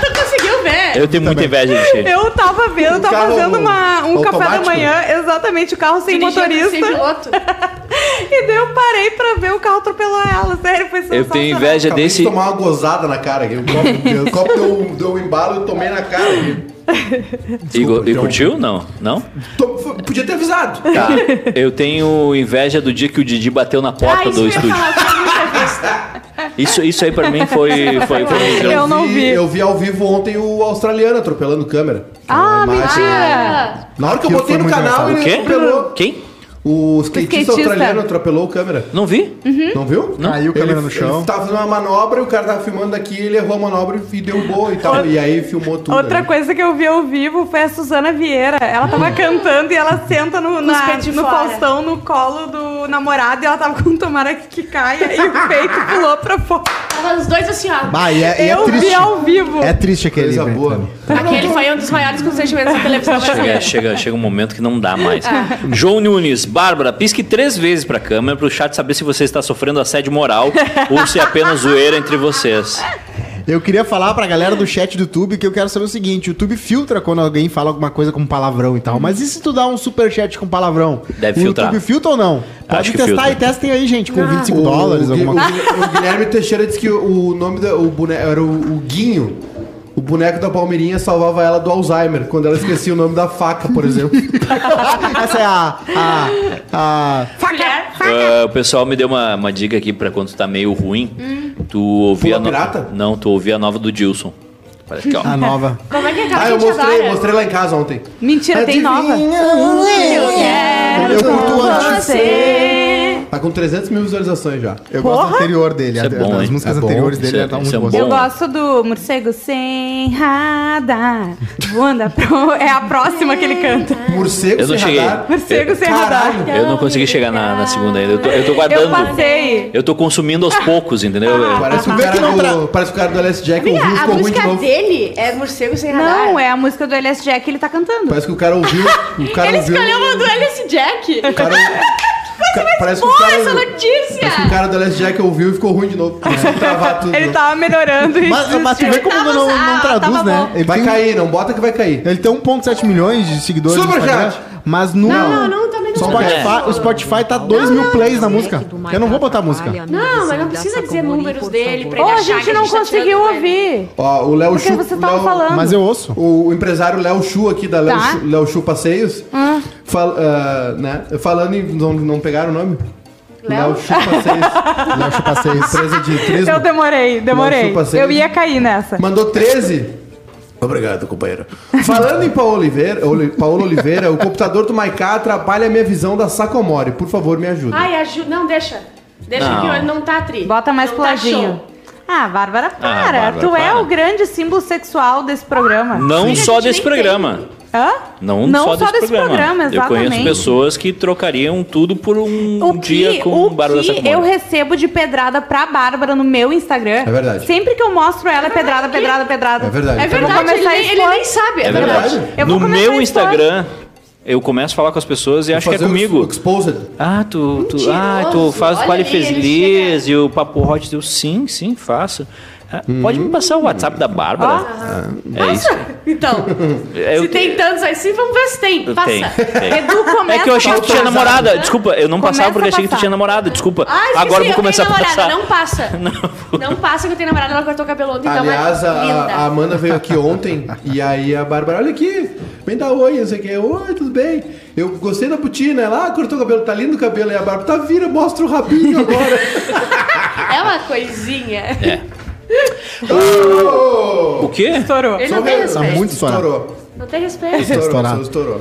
Tu conseguiu ver? Eu tenho muita inveja de ti. Eu tava vendo, eu tava carro fazendo uma, um café da manhã, exatamente, o carro sem Dirigindo motorista. sem piloto. e daí eu parei pra ver o carro atropelar ela. Sério, foi Eu sensacional. tenho inveja Acabei desse. de tomar uma gozada na cara aqui. O copo, o copo deu, deu um embalo e eu tomei na cara aqui. E, go- e então. curtiu? Não? Não? Tô- podia ter avisado. Tá. Eu tenho inveja do dia que o Didi bateu na porta Ah, do eu estúdio. eu. Isso, isso aí pra mim foi. foi, foi Eu não vi. Eu vi ao vivo ontem o australiano atropelando câmera. Ah, mentira! Na hora que eu botei no canal, O ele quê? atropelou. Quem? O skatista, skatista. australiano atropelou o câmera. Não vi? Não viu? Não. Caiu a câmera ele, no chão. Ele tava fazendo uma manobra e o cara tava filmando daqui, ele errou a manobra e derrubou e tal. E aí filmou tudo. Outra né? coisa que eu vi ao vivo foi a Suzana Vieira. Ela tava cantando e ela senta no, na- no. Faustão, no colo do namorado, e ela tava com tomara que caia e o peito pulou pra fora. Tava os dois assim, ó. Ah, e é, e é eu triste. vi ao vivo. É triste aquele Coisa evento boa. também. Aquele foi um dos maiores constrangimentos da televisão Chega, chega, chega um momento que não dá mais. João Nunes, Bárbara, pisque três vezes pra câmera pro chat saber se você está sofrendo assédio moral ou se é apenas zoeira entre vocês. Eu queria falar pra galera do chat do YouTube que eu quero saber o seguinte: o YouTube filtra quando alguém fala alguma coisa com palavrão e tal. Mas e se tu dá um super chat com palavrão? Deve o filtrar. YouTube filtra ou não? Pode Acho testar filtra. e testem aí, gente, com 25 O- dólares, o, alguma o, coisa. o Guilherme Teixeira disse que o nome da, o boneco era o, o Guinho. O boneco da Palmeirinha salvava ela do Alzheimer, quando ela esquecia o nome da faca, por exemplo. Essa é a. a, a Mulher. Ah, o pessoal me deu uma, uma dica aqui pra quando tu tá meio ruim. Tu ouvia Pula a no- pirata? Não, tu ouvia a nova do Dilson. Olha aqui, ó. a nova. Como é que é aquela ah, eu mostrei, adora? mostrei lá em casa ontem. Mentira, tem nova. Eu quero Eu curto com antes. você. Tá com 300 mil visualizações já. Eu gosto do anterior dele. Isso é a- bom, as hein? músicas É bom. anteriores Isso dele é- é muito bom. Eu gosto do morcego sem radar. Voando pro... É a próxima que ele canta. Morcego Eu não sem cheguei. radar. Morcego sem Caralho. radar. Eu não consegui chegar na, na segunda ainda. Eu tô, eu tô Eu guardando. passei. Eu tô consumindo aos poucos, entendeu? Eu- Parece, o Vê cara que não do, parece o cara do LS Jack ouviu Amiga, a ficou ruim de música novo. dele é Morcego Sem Radar. Não, é a música do LS Jack que ele tá cantando. Parece que o cara ouviu. O cara Ele ouviu. escolheu uma do LS Jack. O cara, Ca- parece que o Boa cara. essa notícia! Parece que o cara do LS Jack ouviu e ficou ruim de novo. Ele tava melhorando e Mas, mas tu vê como Tava- não, não ah, traduz, tava né? bom. Ele Vai tem, cair, não bota que vai cair. ele tem 1,7 milhões de seguidores no Superchat. Instagram, mas no Não, não, não, também não. Só o. Spotify, o Spotify tá 2 mil plays na música. Eu não vou botar música. Não, mas não precisa dizer números dele pra Ô, ele a achar gente que não tá conseguiu ouvir. Ó, o Léo Porque Chu. você tava Léo- falando. Mas eu ouço. O, o empresário Léo Chu aqui da Léo, Tá. Chu, Léo Chu Passeios, fal- ah, né? falando em. Não, não pegaram o nome? Léo Chupa 6. Léo Chupa seis. Empresa de turismo. Eu demorei, demorei. Eu ia cair nessa. Mandou 13. Obrigado, companheiro. Falando em Paulo Oliveira, Oli- Paulo Oliveira, o computador do Maiká atrapalha a minha visão da Sacomori. Por favor, me ajude. Ai, ajuda. Não, deixa. Deixa Não. que hoje não tá tri. Bota mais não pro tá. Ah, Bárbara, para. Bárbara, tu é para. o grande símbolo sexual desse programa. Não Sim, só desse programa. Hã? Não, Não só, só desse, desse programa. programa, Eu conheço pessoas que trocariam tudo por um O dia que, com o Bárbara que Sacomori. eu recebo de pedrada pra Bárbara no meu Instagram. É verdade. Sempre que eu mostro ela, é pedrada, pedrada, pedrada. É verdade. É Então, verdade, vou ele, nem- ele nem sabe. É verdade. Eu vou No meu. Instagram, eu começo a falar com as pessoas e acho que é comigo. Exposed. Ah, tu, tu, Mentiroso. ah, tu faz o Olha Quali ali, ele Feliz e o Papo Hot. Eu, sim, sim, faço. Ah, Pode me passar o WhatsApp da Bárbara? É isso. Então, eu se tem tantos assim, vamos ver se tem. Passa. tenho, tenho. Edu começa É que eu achei que tu tinha namorada. Desculpa, eu não Começa passava porque achei que tu tinha namorada. Desculpa. Ah, esqueci, Agora eu vou começar a tenho namorada, passar. Não passa. Não. passa que eu tenho namorada, ela cortou o cabelo ontem, então Aliás, é linda. a, a Amanda veio aqui ontem e aí a Bárbara, olha aqui, vem dar oi, não sei o que. Oi, tudo bem? Eu gostei da botina, ela ah, cortou o cabelo, tá lindo o cabelo. E a Bárbara, tá vira, mostra o rabinho agora. É uma coisinha. É. Oh! O quê? Estourou. Ele não tem Tá respeito. muito estourado. Estourou. Não tem respeito. Estourou, Estourado. estourou.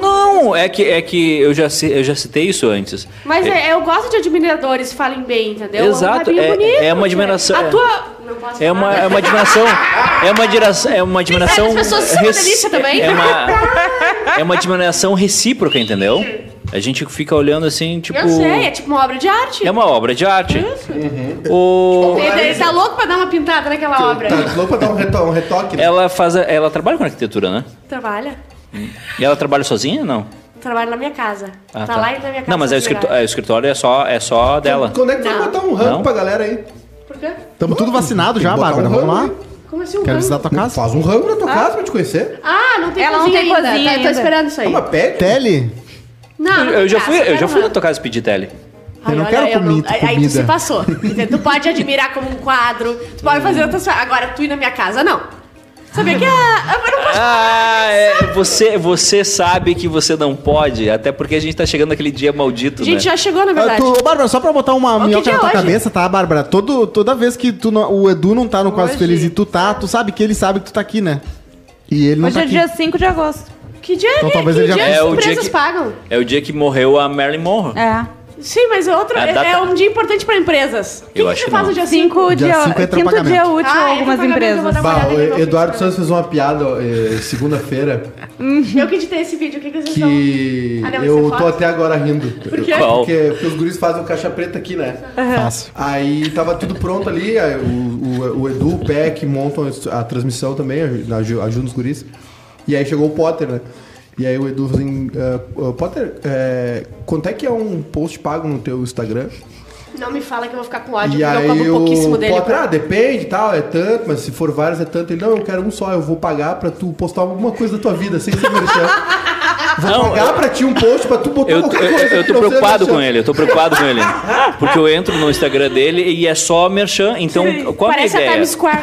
Não, é que, é que eu, já, ci- eu já citei isso antes. Mas é, eu gosto de admiradores que falem bem, entendeu? Exato, é- bonito, é uma admiração- A tua... Não posso É uma, falar. é uma admiração. É uma admiração. É uma admiração. as pessoas são uma delícia também. É uma, é uma admiração recíproca, entendeu? A gente fica olhando assim, tipo. Eu sei, é tipo uma obra de arte. É uma obra de arte. Isso. O, Ele, ele tá louco pra dar uma pintada naquela obra. Tá louco pra dar um, reto- um retoque, né? ela faz. a- ela trabalha com arquitetura, né? Trabalha. E ela trabalha sozinha, não? Trabalha na minha casa. Ah, tá, lá na minha casa. Não, mas é escritório, é, o escritório é só, é só dela. Quando é que vai Não. botar um rango Não? pra galera aí? Por quê? Tamo tudo vacinado já, Tem Bárbara. um Vamos lá. Como assim um Quero rango? visitar tua casa. Faz um rango na tua casa pra te conhecer. Ah, não tem Ela não cozinha tem ainda. cozinha tá, Tô esperando isso aí. É uma pede. Tele? Não, não Eu já fui, eu quero já fui na tua casa pedir tele. Eu não Ai, quero olha, comi- Aí, aí tu comida. se passou. Tu pode admirar como um quadro, tu pode fazer outras coisas. Agora, tu ir na minha casa, não. Sabia que a... Eu não posso... Ah, é, você, você sabe que você não pode, até porque a gente tá chegando naquele dia maldito, A gente né? já chegou, na Ah, verdade. tu, Bárbara, só pra botar uma minhoca na tua é hoje? cabeça, tá, Bárbara? Todo, toda vez que tu não- o Edu não tá no Quase? Feliz e tu tá, tu sabe que ele sabe que tu tá aqui, né? E ele não Hoje tá é aqui. dia 5 de agosto. Que dia Então que, talvez que ele já- dia É as o dia empresas que- pagam? É o dia que morreu a Marilyn Monroe. É. Sim, mas é outro. É, data- é um dia importante pra empresas. O que, Eu que acho você que faz no dia 5? 5 Dia dia, cinco entra o quinto pagamento. dia útil Ah, algumas o eu vou empresas. Bah, o Eduardo. Santos fez uma piada eh, segunda-feira Eu que editei esse vídeo, o que, que vocês estão... que Ah, não, eu é tô foto? até agora rindo. Por quê? Qual? Porque, porque os guris fazem o caixa preta aqui, né? Fácil. Aí tava tudo pronto ali, o, o, o Edu, o Peck montam a transmissão também, aju- ajudam os guris. E aí chegou o Potter, né? E aí o Edu falou assim, "Ah, ah, Potter, é, quanto é que é um post pago no teu Instagram? Não me fala que eu vou ficar com ódio, e porque eu aí cobro o pouquíssimo dele. Potter, pra- ah, depende e tal, é tanto, mas se for vários é tanto. Ele, não, eu quero um só, eu vou pagar pra tu postar alguma coisa da tua vida, sem ser merchan. Vou Não, pagar eu- pra ti um post pra tu botar Eu, qualquer eu, coisa. eu tô pra você preocupado com ele, eu tô preocupado com ele. Porque eu entro no Instagram dele e é só merchan. Então, qual é a minha Parece a ideia? Times Square.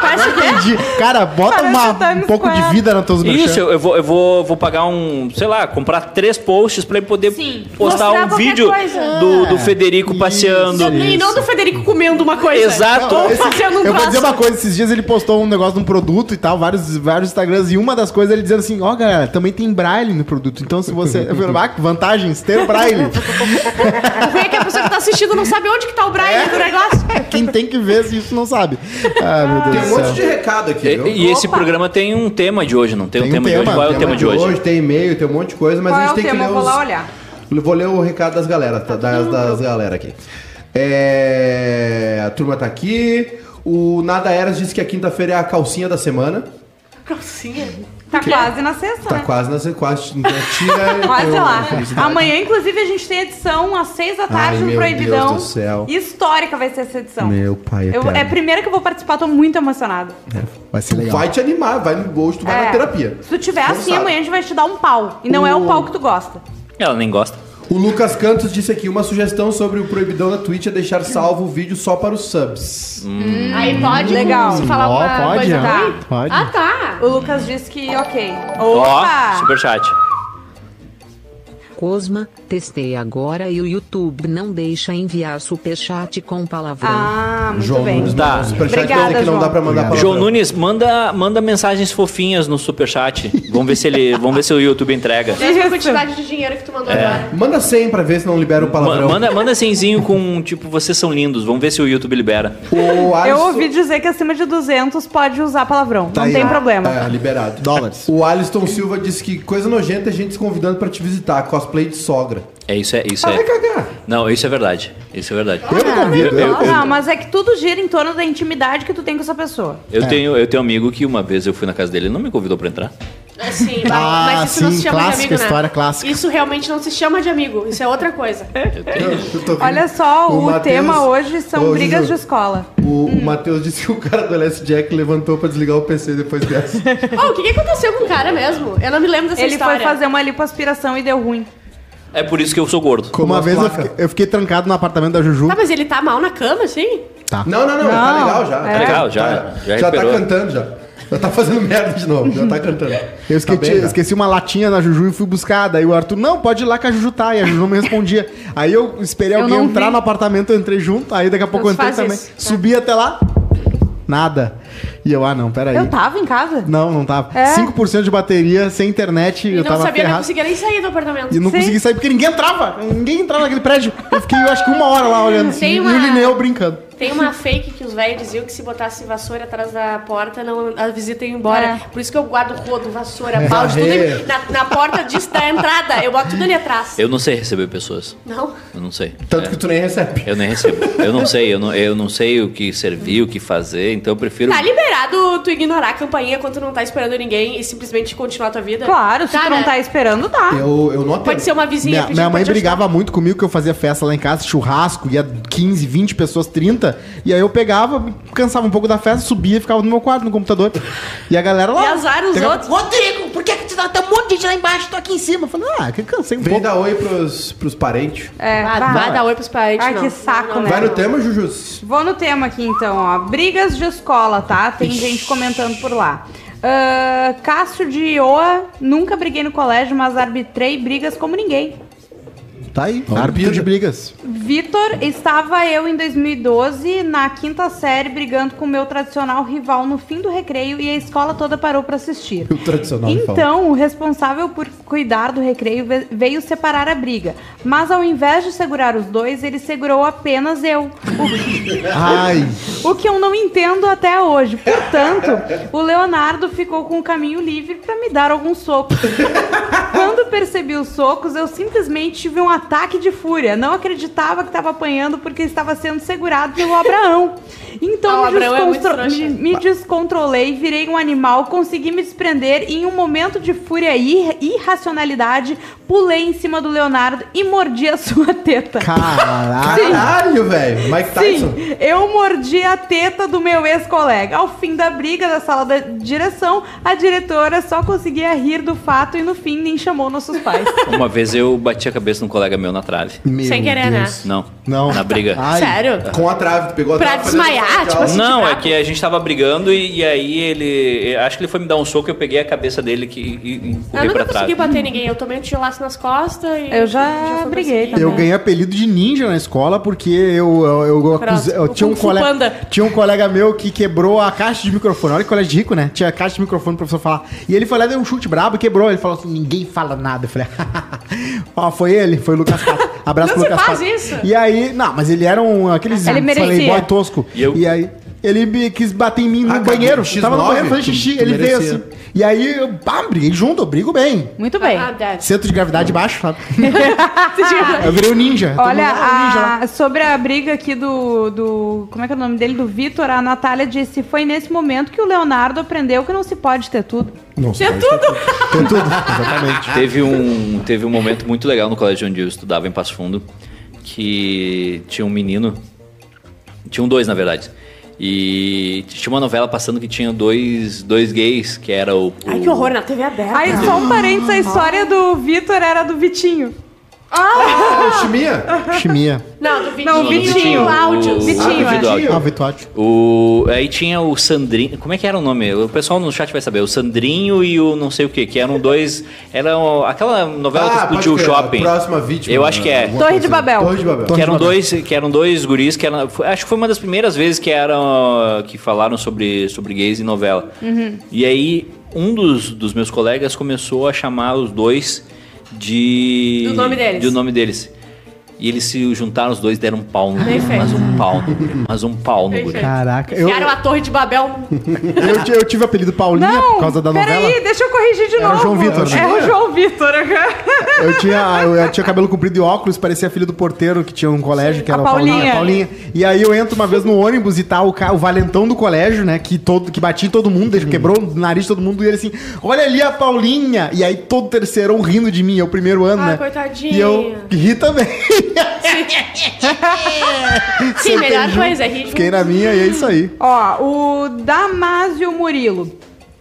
Parece? Entendi. Cara, bota uma- um pouco de vida na teus merchan. Isso, eu, eu vou, eu vou, vou pagar um, sei lá, comprar três posts pra ele poder Sim. postar Mostrar um vídeo coisa. do, do Federico Isso. passeando. E não do Federico comendo uma coisa. Exato. Ou Esse- fazendo um eu vou dizer uma coisa, esses dias ele postou um negócio de um produto e tal, vários, vários Instagrams, e uma das coisas ele dizendo assim, ó galera, também tem braille no produto, então se você... Eu falei, ah, que vantagens, ter o braille. O ruim é que a pessoa que tá assistindo não sabe onde que tá o braille do negócio. Quem tem que ver se isso não sabe. Ah, meu Tem Deus um monte de recado aqui, E, viu? e esse programa tem um tema de hoje, não tem, Tem um tema, de hoje? Qual é o tema de hoje? Tem e-mail, tem um monte de coisa, mas Qual a é gente o tem tema? que ler Eu vou lá os... olhar. Vou ler o recado das galera, tá? das, das galera aqui. É, A turma tá aqui. O Nada Eras disse que a quinta-feira é a calcinha da semana. Calcinha. Tá quase na sexta, Tá né? quase na quase né, tira. Quase eu- lá. Amanhã, inclusive, a gente tem edição às seis da tarde Ai, no meu Proibidão. Deus do céu. Histórica vai ser essa edição. Meu pai Eu- eterno. é a primeira que eu vou participar, tô muito emocionada. Vai ser legal. vai te animar, vai no tu vai É. na terapia. Se tu tiver assim, sabe. amanhã a gente vai te dar um pau. E não é O- pau que tu gosta. Ela nem gosta. O Lucas Cantos disse aqui uma sugestão sobre o proibidão da Twitch é deixar salvo o vídeo só para os subs. Aí pode Legal. se falar Ó, uma pode, coisa ruim? Pode. Ah, tá. O Lucas disse que ok. Ó, Opa! superchat. Cosma, Testei agora e o YouTube não deixa enviar superchat com palavrão. Ah, muito João bem. Nunes Tá. superchat Obrigada, que não João. dá pra mandar. João. Nunes, manda, manda mensagens fofinhas no superchat. Vamos ver se ele, vamos ver se o YouTube entrega. Mesma quantidade de dinheiro que tu mandou É. agora. Manda 100 pra ver se não libera o Ma- palavrão. Manda, manda senzinho com, tipo, vocês são lindos. Vamos ver se o YouTube libera. O Eu Alisson- ouvi dizer que acima de 200 pode usar palavrão. Tá não aí, tem problema. É, liberado. Dólares. O Alisson Silva disse que coisa nojenta é gente se convidando pra te visitar. Cosplay de sogra. É isso, é isso Ah, vai é. cagar. Não, isso é verdade. Isso é verdade. Eu não convido. Eu- eu- Não, mas é que tudo gira em torno da intimidade que tu tem com essa pessoa. Eu tenho, eu tenho um amigo que uma vez eu fui na casa dele e não me convidou pra entrar. Assim, Ah, mas isso não se sim, chama clássica, de amigo, né? história clássica. Isso realmente não se chama de amigo, isso é outra coisa. Eu. Eu. Olha só, o, Matheus- tema hoje são Ô, brigas de escola. O, o Matheus disse que o cara do LS Jack levantou pra desligar o PC depois dessa. Oh, o que, que aconteceu com o cara mesmo? Eu não me lembro dessa Ele história. foi fazer uma lipoaspiração e deu ruim. É por isso que eu sou gordo. Como Uma vez eu fiquei, eu fiquei trancado no apartamento da Juju. Tá, mas ele tá mal na cama, assim? Tá. Não, não, não, tá Não, legal já. é. Tá legal, já- Tá- já já tá recuperou. cantando já. Já tá fazendo merda de novo, já tá cantando. Eu esqueci, Tá bem, já. esqueci uma latinha na Juju e fui buscar. Daí o Arthur, não, pode ir lá que a Juju tá. E a Juju não me respondia. Aí eu esperei Eu alguém não entrar vi. no apartamento, eu entrei junto. Aí daqui a pouco eu Não entrei faz também. isso, tá? Subi até lá, nada. E eu, ah, não, peraí. Eu tava em casa? Não, não tava. É? 5% de bateria, sem internet, E eu não tava sabia, não ferrado. conseguia nem sair do apartamento. E não Sim. consegui sair porque ninguém entrava. Ninguém entrava naquele prédio. Eu fiquei, eu acho que uma hora lá olhando assim. Tem E uma- o Lineu brincando. Tem uma fake que os velhos diziam que se botasse vassoura atrás da porta, não, a visita ia embora. É. Por isso que eu guardo rodo, vassoura, balde, tudo É. na, na porta disso da entrada. Eu boto tudo ali atrás. Eu não sei receber pessoas. Não? Eu não sei. Tanto É. que tu nem recebe. Eu nem recebo. Eu não sei, eu não, eu não sei o que servir, o que fazer, então eu prefiro. Tá liberado tu ignorar a campainha quando tu não tá esperando ninguém e simplesmente continuar a tua vida? Claro, se Tá, tu não né? tá esperando, tá. Eu, eu não atendo. Pode ser uma vizinha Minha, minha mãe brigava muito comigo que eu fazia festa lá em casa, churrasco, ia 15, 20 pessoas, 30. E aí eu pegava, me cansava um pouco da festa, subia e ficava no meu quarto, no computador. E a galera lá. E azar os pegava, outros. Rodrigo, por que, que tu tá tem um monte de gente lá embaixo? Tô aqui em cima. Eu falei, ah, que cansei um Vem pouco. dar oi pros, pros parentes. É, Vai, vai. vai dar oi pros parentes. Ai, não. que saco, Não, não, né? Vai no tema, Jujus. Vou no tema aqui então, ó. Brigas de escola, tá? Tem gente comentando por lá. Ah, Cássio de Ioa, nunca briguei no colégio, mas arbitrei brigas como ninguém. Tá aí, Olimpíada. árbitro de brigas. Vitor, estava eu em 2012 na quinta série brigando com o meu tradicional rival no fim do recreio e a escola toda parou pra assistir. O tradicional rival. Então, o responsável por cuidar do recreio ve- veio separar a briga. Mas ao invés de segurar os dois, ele segurou apenas eu. Ai, O que eu não entendo até hoje. Portanto, o Leonardo ficou com o caminho livre pra me dar alguns socos. Quando percebi os socos, eu simplesmente tive um ataque de fúria. Não acreditava que estava apanhando porque estava sendo segurado pelo Abraão. Então Ah, me, é descontro- trouxa. me- me descontrolei, virei um animal, consegui me desprender e em um momento de fúria e irracionalidade, pulei em cima do Leonardo e mordi a sua teta. caralho. Caralho, velho. Mike Tyson. Sim, eu mordi a teta do meu ex-colega. Ao fim da briga da sala da direção, a diretora só conseguia rir do fato e no fim nem chamou nossos pais. Uma vez eu bati a cabeça num colega meu na trave. Meu Sem querer, né? Deus. Não. Não. Na briga. Ai. Sério? Com a trave, tu pegou a Pra trave. fazendo desmaiar, tipo assim. Não, é que a gente tava brigando e, e aí ele. Acho que ele foi me dar um soco e eu peguei a cabeça dele que, e, e Eu nunca pra consegui trás. bater ninguém. Eu tomei um tijolaço nas costas e. Eu já pra briguei também. Eu ganhei apelido de ninja na escola porque eu, eu, eu, acusei- eu tinha, um colega, Panda. tinha um colega meu que quebrou a caixa de microfone. Olha que colégio de rico, né? Tinha a caixa de microfone pro professor falar. E ele foi lá, deu um chute brabo e quebrou. Ele falou assim: ninguém fala nada. Eu falei, ó, foi ele, foi o Lucas Pato. Abraço Não pro se Lucas faz Pato. isso. E aí, não, mas ele era um aqueles Ele merecia. playboy tosco. E eu- E aí. Ele me quis bater em mim no Ah, banheiro. X9, tava no banheiro fazendo xixi. ele veio merecia. assim. E aí, eu, pá, briguei junto, eu brigo bem. Muito bem. Ah. Centro de gravidade baixo, sabe? eu virei o ninja. Todo Olha, mundo, "Ah, o ninja lá." a- sobre a briga aqui do, do. Como é que é o nome dele? Do Vitor, a Natália disse: foi nesse momento que o Leonardo aprendeu que não se pode ter tudo. Não sei. Tinha tudo. Tem tudo, exatamente. Teve um, teve um momento muito legal no colégio onde eu estudava em Passo Fundo, que tinha um menino, tinham dois na verdade, e tinha uma novela passando que tinha dois, dois gays, que era o... Ai, o- que horror, na TV aberta. Aí, só um parênteses: a história do Vitor era do Vitinho. Ah, chimia? Chimia. Não, do Vitinho. Não, Vitinho. o áudio. O- Vitinho, Ah, áudio. Ah. O, aí tinha o Sandrinho. Como é que era o nome? O pessoal no chat vai saber. O Sandrinho e o não sei o que, que eram dois. Era o- aquela novela que Ah, explodiu o shopping. a Próxima vítima. Eu acho que é. Torre de assim. Babel. Torre de Babel. Que eram, dois, que eram dois guris que eram, acho que foi uma das primeiras vezes que eram que falaram sobre, sobre gays em novela. E aí um dos, dos meus colegas começou a chamar os dois de Do nome deles. do nome deles. E eles se juntaram os dois e deram um pau no feito. Mas um pau no guri. Mas um pau no feito. Caraca. Eu, Enfiaram a Torre de Babel. eu, ti- eu tive o apelido Paulinha Não, por causa da novela. peraí, deixa eu corrigir de Era o novo. João Vitor, né? Era o João Vitor. Eu tinha, eu tinha cabelo comprido e óculos, parecia filho do porteiro que tinha um colégio, que A era o Paulinha. Paulinha. E aí eu entro uma vez no ônibus e tá o, ca- o valentão do colégio, né? Que, todo, que batia em todo mundo, ele quebrou o nariz de todo mundo, e ele assim, olha ali a Paulinha! E aí todo terceirão rindo de mim, é o primeiro ano, Ah, né? coitadinha. E eu ri também. Sim, melhor Sentei coisa, é rir Fiquei na minha e é isso aí. Ó, o Damásio Murilo.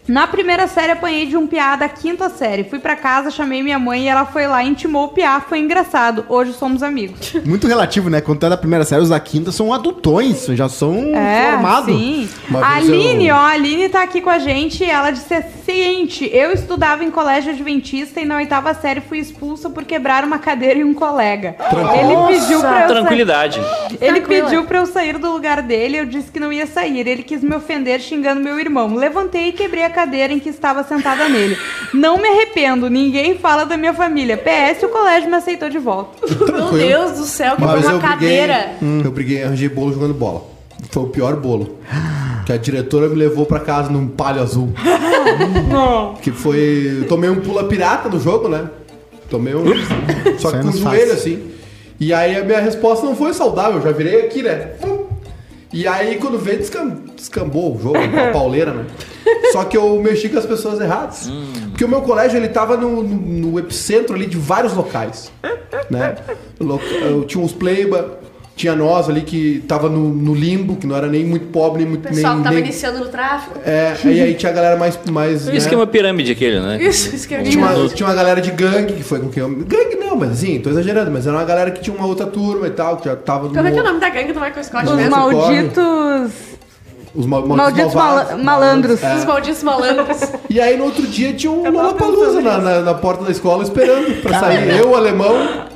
Na primeira série apanhei de um piá da quinta série. Fui pra casa, chamei minha mãe e ela foi lá e intimou o piá. Foi engraçado. Hoje somos amigos. Muito relativo, né? Quando é da primeira série, os da quinta são adultões, já são É, formados. sim. A vez eu- Aline, ó, a Aline tá aqui com a gente e ela disse seguinte: eu estudava em colégio adventista e na oitava série fui expulsa por quebrar uma cadeira em um colega. Ele pediu pra eu sair. Tranquilidade. Ele Tranquila. pediu pra eu sair do lugar dele, eu disse que não ia sair. Ele quis me ofender xingando meu irmão. Levantei e quebrei a cadeira em que estava sentada nele. Não me arrependo, ninguém fala da minha família. PS, o colégio me aceitou de volta. Meu Deus do céu, que vez uma eu briguei, cadeira. eu briguei, arranjei bolo jogando bola. Foi o pior bolo. Que a diretora me levou pra casa num palho azul. Que foi. Eu tomei um pula pirata no jogo, né? Tomei um. Só que com o nos joelho assim. E aí a minha resposta não foi saudável, eu já virei aqui, né? E aí quando veio, descam- descambou o jogo, uma pauleira, né? Só que eu mexi com as pessoas erradas. Porque o meu colégio, ele tava no, no- no epicentro ali de vários locais. Né? Lo- Eu tinha uns pleiba, tinha nós ali que tava no, no limbo, que não era nem muito pobre, nem O muito... pessoal nem, que tava nem- iniciando no tráfico. É, e aí tinha a galera mais... mais Isso né? que é uma pirâmide aquele, né? Isso, isso que eu Tinha uma, tinha uma galera de gangue, que foi com quem eu... Gangue não, mas assim, tô exagerando, mas era uma galera que tinha uma outra turma e tal, que já tava no... Como é que é o nome da gangue do Michael Scott Os mesmo? mal- malditos. Os mal- Malditos malvados, mala- malandros. É. Os malditos malandros. E aí no outro dia tinha um Lollapalooza na, na, na porta da escola esperando pra sair. Eu, o alemão,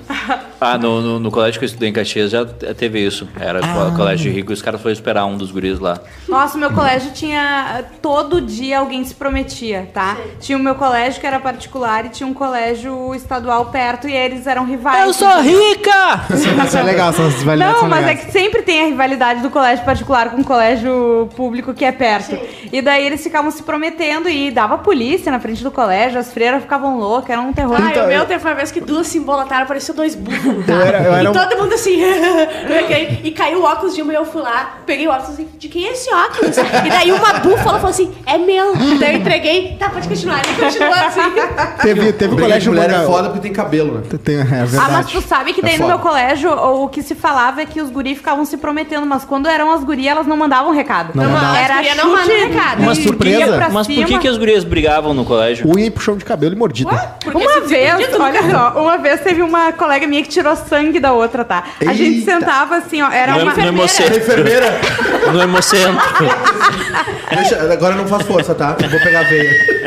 Ah, no, no, no colégio que eu estudei em Caxias já teve isso. Era co- colégio rico e os caras foram esperar um dos guris lá. Nossa, o meu colégio tinha. Todo dia alguém se prometia, tá? Tinha o meu colégio que era particular e tinha um colégio estadual perto e eles eram rivais. rica! Isso é legal, essas rivalidades Não, são mas é legais. que sempre tem a rivalidade do colégio particular com o colégio público que é perto. E daí eles ficavam se prometendo e dava polícia na frente do colégio, as freiras ficavam loucas, era um terror. Ai, o meu teve uma vez que duas se embolataram, parecia dois burros. Eu era- eu era e um- todo mundo assim. e caiu o óculos de uma e eu fui lá, peguei o óculos assim, de quem é esse óculos? E daí uma búfala falou assim, é meu. Daí eu entreguei, tá, pode continuar. Ele continuou assim. Teve, teve de colégio mulher é foda porque tem cabelo, né? Tem, é verdade. Ah, mas tu sabe que daí É no meu colégio o que se falava é que os guris ficavam se prometendo, mas quando eram as gurias elas não mandavam recado. Não mandavam. Era As gurias não chute recado. e Uma surpresa. Mas por que, que as gurias brigavam no colégio? Unha e puxão de cabelo e mordida. Porque Uma vez, olha só, uma vez teve uma colega minha que tirou sangue da outra, tá? A gente Eita. sentava assim, ó, era No, uma no É hemocentro. enfermeira? No hemocentro. Deixa, agora não faz força, tá? Eu vou pegar a veia.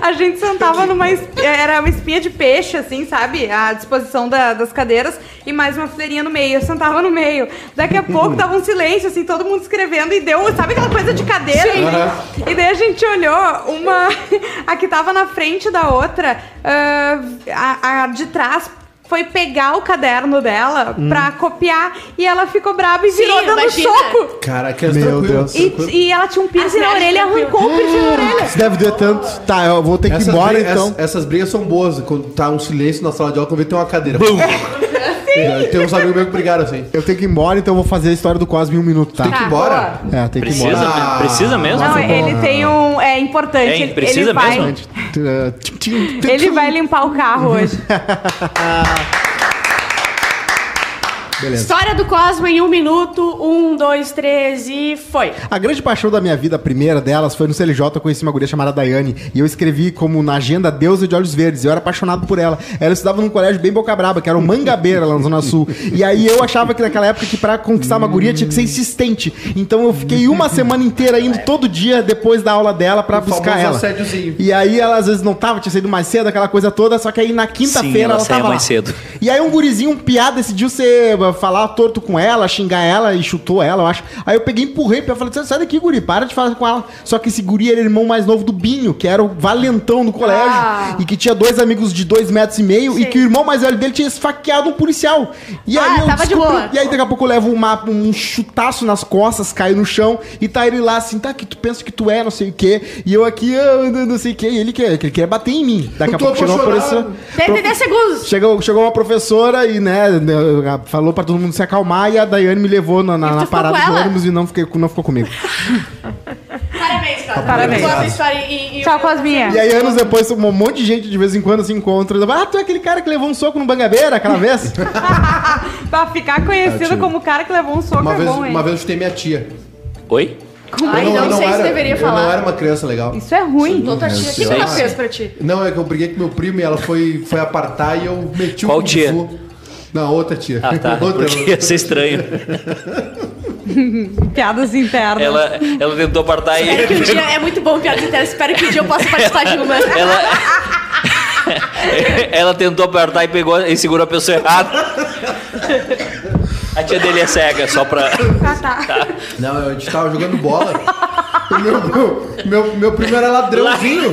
A gente sentava numa. Era uma espinha de peixe, assim, sabe? À disposição da- das cadeiras e mais uma fileirinha no meio. Eu sentava no meio. Daqui a pouco tava um silêncio, assim, todo mundo escrevendo e deu. Sabe aquela coisa de cadeira? Aham. E daí a gente olhou uma. A que tava na frente da outra, ah, a, a de trás. Foi pegar o caderno dela pra copiar e ela ficou braba e Sim, virou dando imagina. soco. Cara, que é Meu tranquilo. Deus. E, e ela tinha um piercing na As orelha e arrancou o piercing na orelha. Isso deve doer tanto. Tá, eu vou ter que ir Essas, embora brigas, então. essas, essas brigas são boas. Quando tá um silêncio na sala de aula, quando vê tem uma cadeira. É, Tem uns amigos meus que brigaram assim. Eu tenho que ir embora, então eu vou fazer a história do Cosme em um minuto, tá? Tem que ir Tá, embora. É, tem que ir Precisa, embora. Ah. precisa mesmo? Não, ele tem um. É importante. Hein, ele, precisa ele vai, mesmo? Ele vai limpar o carro hoje. Beleza. História do Cosmo em um minuto. Um, dois, três e foi. A grande paixão da minha vida, a primeira delas, foi no CLJ. Eu conheci uma guria chamada Daiane. E eu escrevi como na agenda Deusa de Olhos Verdes. Eu era apaixonado por ela. Ela estudava num colégio bem boca braba, que era o Mangabeira, lá na Zona Sul. E aí eu achava que naquela época que pra conquistar uma guria tinha que ser insistente. Então eu fiquei uma semana inteira indo todo dia depois da aula dela pra O buscar ela. assédiozinho. E aí ela às vezes não tava, tinha saído mais cedo, aquela coisa toda. Só que aí na quinta-feira ela ela, tava mais lá. cedo. E aí um gurizinho, um piá, decidiu ser, falar torto com ela, xingar ela e chutou ela, eu acho. Aí eu peguei e empurrei pra ela, falei, sai daqui, guri, para de falar com ela. Só que esse guri era irmão mais novo do Binho, que era o valentão do colégio, Ah. e que tinha dois amigos de dois metros e meio, e que o irmão mais velho dele tinha esfaqueado um policial. E aí Ah, eu tava de descobri- boa. E aí daqui a pouco eu levo uma- um chutaço nas costas, caio no chão, e tá ele lá assim, tá, que tu pensa que tu é, não sei o quê, e eu aqui, ah, não sei o quê, e ele quer, que ele quer bater em mim. Daqui Eu a pouco chegou uma professora... Tem 10 segundos. Chegou, chegou uma professora e, né, né, falou pra todo mundo se acalmar e a Daiane me levou na, na- na parada com do ela? ônibus e não, fiquei, não ficou comigo. Parabéns, cara. Parabéns. E, e- Tchau, Cosminha. E aí, anos depois, um monte de gente de vez em quando se encontra. Ah, tu é aquele cara que levou um soco no Bangabeira aquela vez? Pra ficar conhecido como o cara que levou um soco Uma é vez, bom, hein? uma vez eu chutei minha tia. Oi? Ai, Eu não, eu sei se era- deveria Eu falar. não era uma criança legal. Isso é ruim. Outra tia. O que Sei. que ela fez pra ti? Não, é que eu briguei com meu primo e ela foi, foi apartar e eu meti o Qual Kung tia? Fu. Não, outra tia. Ah, tá. outra, Porque ia ser estranho. Piadas internas. Ela, ela tentou apartar e. Espero que um dia... É muito bom piada interna. Espero que um dia eu possa participar de uma. Ela. ela tentou apertar e pegou e segurou a pessoa errada. A tia dele é cega, só pra. Ah, tá. Não, a gente tava jogando bola. Meu, meu, meu, meu primo era ladrãozinho.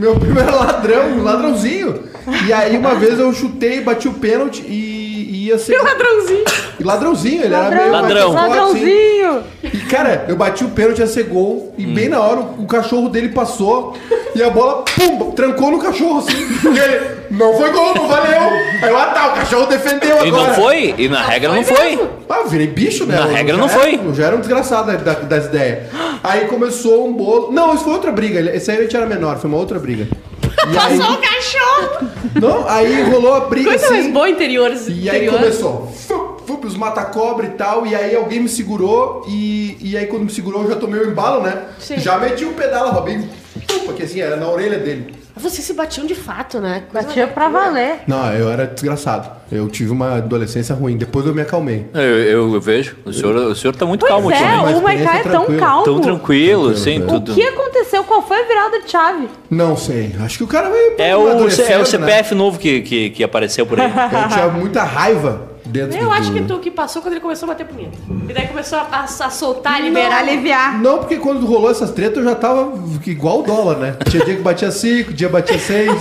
Meu primo era ladrão, ladrãozinho. E aí uma vez eu chutei, bati o pênalti e, e ia ser. Ladrãozinho. E ladrãozinho, ele era meio. Ladrão. mais forte, assim. Ladrãozinho. E, cara, eu bati o pênalti, ia ser gol. E bem na hora o, o cachorro dele passou. E a bola, pum, trancou no cachorro, assim. E ele, não foi gol, não valeu. Aí eu, ah tá, o cachorro defendeu E agora. não foi? E na regra não foi. Ah, eu virei bicho, né? Na Eu regra não era- foi. Eu já era um desgraçado da- da- das ideias. Aí começou um bolo. Não, isso foi outra briga. Esse aí a gente era menor, foi uma outra briga. E aí, Passou o cachorro. Não, aí rolou a briga Coisa mais assim. boa interiores. E aí interior. começou. Fup, fup, os mata-cobra e tal. E aí alguém me segurou. E, e aí quando me segurou, eu já tomei o embalo, né? Sim. Já meti o pedala, Robinho. Porque assim, era na orelha dele. Vocês se batiam de fato, né? Coisa Batia pra valer. Não, eu era desgraçado. Eu tive uma adolescência ruim. Depois eu me acalmei. Eu, eu- eu vejo. O senhor, o senhor tá muito Pois calmo é, mas o Maiká é tão calmo. Tão tranquilo, sem né? tudo. O que aconteceu? Qual foi a virada de chave? Não sei. Acho que o cara veio. É o, é o né? CPF novo que, que, que apareceu por aí. Eu tinha muita raiva dentro Eu do... acho que tu que passou quando ele começou a bater punheta. E daí começou a, a- a soltar, a liberar. Aliviar. Não, porque quando rolou essas tretas eu já tava igual o dólar, né? Tinha dia que batia 5, dia batia 6.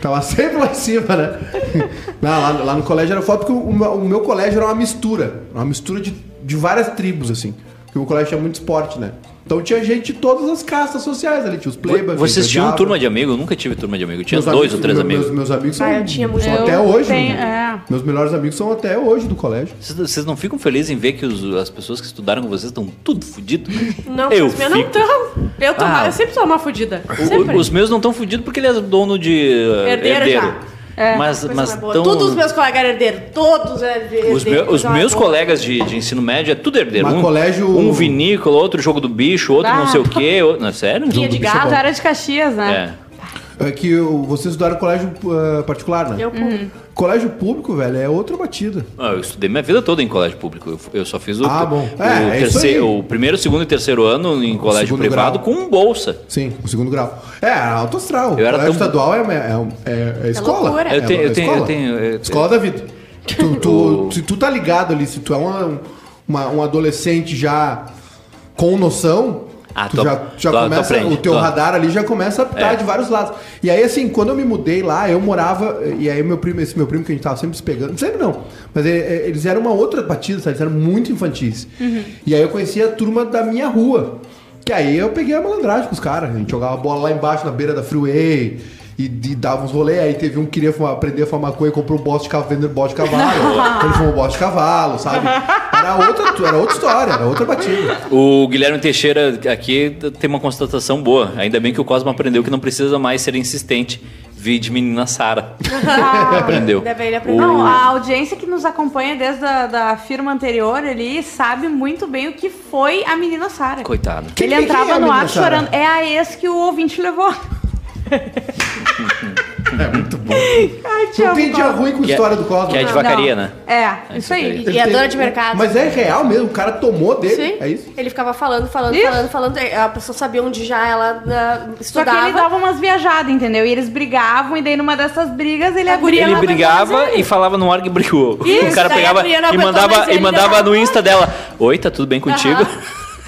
Tava sempre lá em cima, né? Não, lá, lá no colégio era foda porque o, meu- o meu colégio era uma mistura. Uma mistura de, de várias tribos, assim. Porque o colégio tinha muito esporte, né? Então tinha gente de todas as castas sociais ali. Tinha os plebas. Vocês tinham turma de amigo? Eu nunca tive turma de amigo. Eu tinha Meus dois amigos- ou três meu- amigos. Meus, meus amigos são, Ah, eu tinha muito. são Eu até hoje. tenho- é. Meus melhores amigos são até hoje do colégio. Vocês, não ficam felizes em ver que os- as pessoas que estudaram com vocês estão tudo fodido? Não, eu os meus não fico. estão. Eu, tô, Ah. eu sempre sou uma. O- Sempre. os meus não estão fodidos porque ele é dono de Herdeiro herdeiro. já. Mas, Coisa mas mais boa. tão- Todos os meus colegas eram herdeiros. Todos eram herdeiros. os, meus- os meus boa. colegas de, de ensino médio é tudo herdeiro. Mas um, colégio- um vinícola, outro jogo do bicho, outro não Ah. sei o quê. Outro... Não, sério? Guia de é gato. Era de Caxias, né? É. É que vocês estudaram colégio uh, particular, né? Eu, Colégio público, velho, é outra batida. Ah, Eu estudei minha vida toda em colégio público. Eu, eu só fiz o, Ah, bom. o, É, é terceiro, o primeiro, segundo e terceiro ano em colégio privado grau. com bolsa. Sim, o segundo grau. É, alto astral. Eu era colégio tão- estadual é, é, é, é escola. loucura. Eu tenho- é eu tenho- escola. eu tenho- eu- Escola da vida. Tu, tu- se tu tá ligado ali, se tu é uma, uma- um adolescente já com noção, Ah, tu tu- já, já tu- tu começa, aprende, o teu tu- radar ali já começa a apitar É. de vários lados. E aí, assim, quando eu me mudei lá, eu morava, e aí meu primo, esse meu primo que a gente tava sempre se pegando, sempre não, mas é, é, eles eram uma outra batida, sabe? Eles eram muito infantis. E aí eu conhecia a turma da minha rua. Que aí eu peguei a malandragem com os caras. A gente jogava bola lá embaixo, na beira da freeway. E, e dava uns rolês. Aí teve um que queria fumar- aprender a fumar maconha e comprou um bosta de cavalo, vendendo bosta de cavalo. Ele fumou bosta de cavalo, sabe? Era outra, era outra história, era outra batida. O Guilherme Teixeira aqui tem uma constatação boa. Ainda bem que o Cosmo aprendeu que não precisa mais ser insistente. Vi de menina Sara. Ah, Aprendeu. Ele aprender. Não, a audiência que nos acompanha desde a da firma anterior ali sabe muito bem o que foi a menina Sara. Coitado. Ele quem- entrava quem é no ar Sara? chorando. É a ex que o ouvinte levou. É muito bom. Ai, te Não amo, tem dia Cosmo. ruim com Que é- história do Cosmo. que é de Não. vacaria, né? É, isso aí. E, a Ele dona de mercado. Mas é real mesmo, o cara tomou dele. Sim. É isso? Ele ficava falando, falando, Isso. falando, falando. A pessoa sabia onde já ela ah, Só que estudava. ele dava umas viajadas, entendeu? E eles brigavam, e daí numa dessas brigas ele A abria. Ele brigava e falava no ar que brigou. Isso, o cara daí a pegava guria não e aguentou mandava, e mandava dava no Insta dela: Oi, tá tudo bem contigo?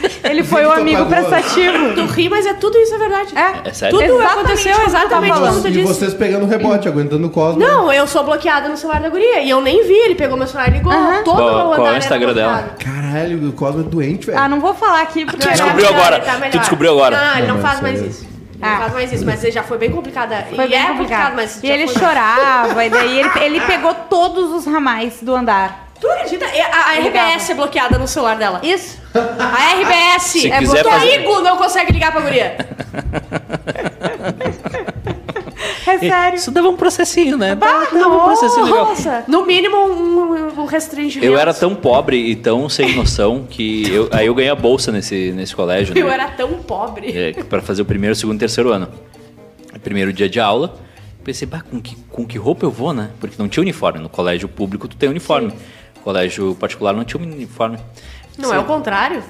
Ele foi o Victor amigo prestativo. Tu ri, mas é tudo isso, é verdade. É, É sério? Tudo Exatamente aconteceu tu tá exatamente falando. como tu E disse. vocês pegando o rebote, aguentando o Cosmo. Não, eu sou bloqueada no celular da guria. E eu nem vi. Ele pegou meu celular e ligou. Aham. Todo Qual- o meu qual é o Instagram dela? Caralho, o Cosmo é doente, velho. Ah, não vou falar aqui porque. Tá descobriu melhor, agora. tá melhor. Tu descobriu agora. Não, ele não Não, faz mais isso. Ele não Ah. faz mais isso, mas já foi bem complicada. Foi e bem é complicado. mas e ele foi. chorava, e daí ele, ele pegou todos os ramais do andar. Tu acredita? E A, a RBS é bloqueada no celular dela. Isso. A RBS Se é quiser bloqueada. fazer- Amigo não consegue ligar pra guria. É sério. Isso dava um processinho, né? Bah, Dava um processinho legal. Nossa. No mínimo um, um restringimento. Eu era tão pobre e tão sem noção que eu, aí eu ganhei a bolsa nesse, nesse colégio. Eu né? era tão pobre. É, para fazer o primeiro, segundo e terceiro ano. Primeiro dia de aula, pensei, bah, com que, com que roupa eu vou, né? Porque não tinha uniforme. No colégio público tu tem uniforme. Colégio particular não tinha uniforme. Não é o contrário?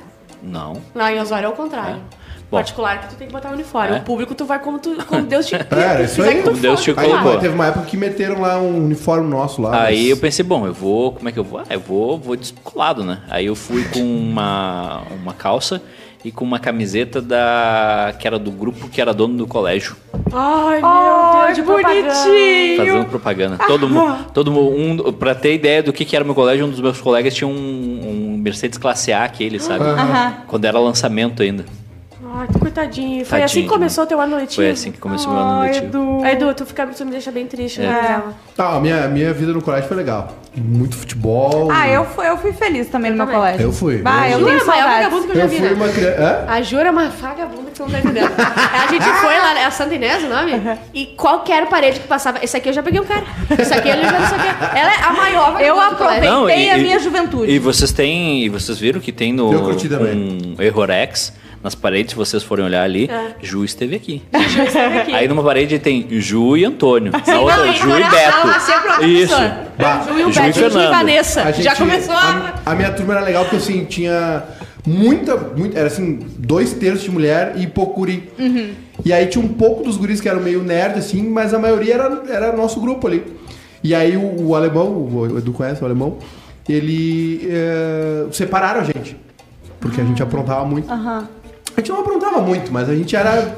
Não. Lá em Osório é o contrário. É. Bom. Particular que tu tem que botar o uniforme. É. O público tu vai como, tu, como Deus te É, era isso aí. Como Deus te Aí colocou. teve uma época que meteram lá um uniforme nosso lá. Aí mas- eu pensei, bom, eu vou. Como é que eu vou? Ah, eu vou, vou descolado, né? Aí eu fui com uma, uma calça e com uma camiseta da. que era do grupo que era dono do colégio. Ai, meu Ai, Deus, de bonitinho. Fazendo propaganda. Todo mundo. Todo mundo. Um, pra ter ideia do que, que era meu colégio, um dos meus colegas tinha um, um Mercedes Classe A aquele, sabe? Quando era lançamento ainda. Ai, coitadinho. Foi Tadinho assim que começou o teu ano letivo? Foi assim que começou meu ano Ai, letivo. Edu. Ai, Edu, tu, fica, tu me deixa bem triste, É. né? Dela. Ah, a minha, minha vida no colégio foi legal. Muito futebol. Ah, eu fui, eu fui feliz também no meu também. colégio. Eu fui. Bah, eu Eu- tenho a maior saudades. vagabunda que eu já vi, fui né? uma criança. A Jura é uma vagabunda que tu não tá entendendo. a gente foi lá, é a Santa Inês o nome? E qualquer parede que passava. Esse aqui eu já peguei um cara. Esse aqui ele já não sei o quê. Ela é a maior vagabunda Eu do aproveitei. Não, e- a e- minha juventude. E vocês têm. E vocês viram que tem no Eu curti também. um Errorex, nas paredes, se vocês forem olhar ali, É. Ju esteve aqui. aqui. Aí numa parede tem Ju e Antônio. Na Não, outra, e Ju e na Beto. uma Isso. pessoa. Bah, Ju e o Ju e Beto, Ju e Fernando. Vanessa. A gente- Já começou a... a, a minha turma era legal porque assim, tinha muita, muita. Era assim, dois terços de mulher e pouco guri. Uhum. E aí tinha um pouco dos guris que eram meio nerd, assim, mas a maioria era, era nosso grupo ali. E aí o, o alemão, o Edu conhece o alemão, ele. eh, separaram a gente. Porque a gente aprontava muito. Aham. A gente não aprontava muito, mas a gente era.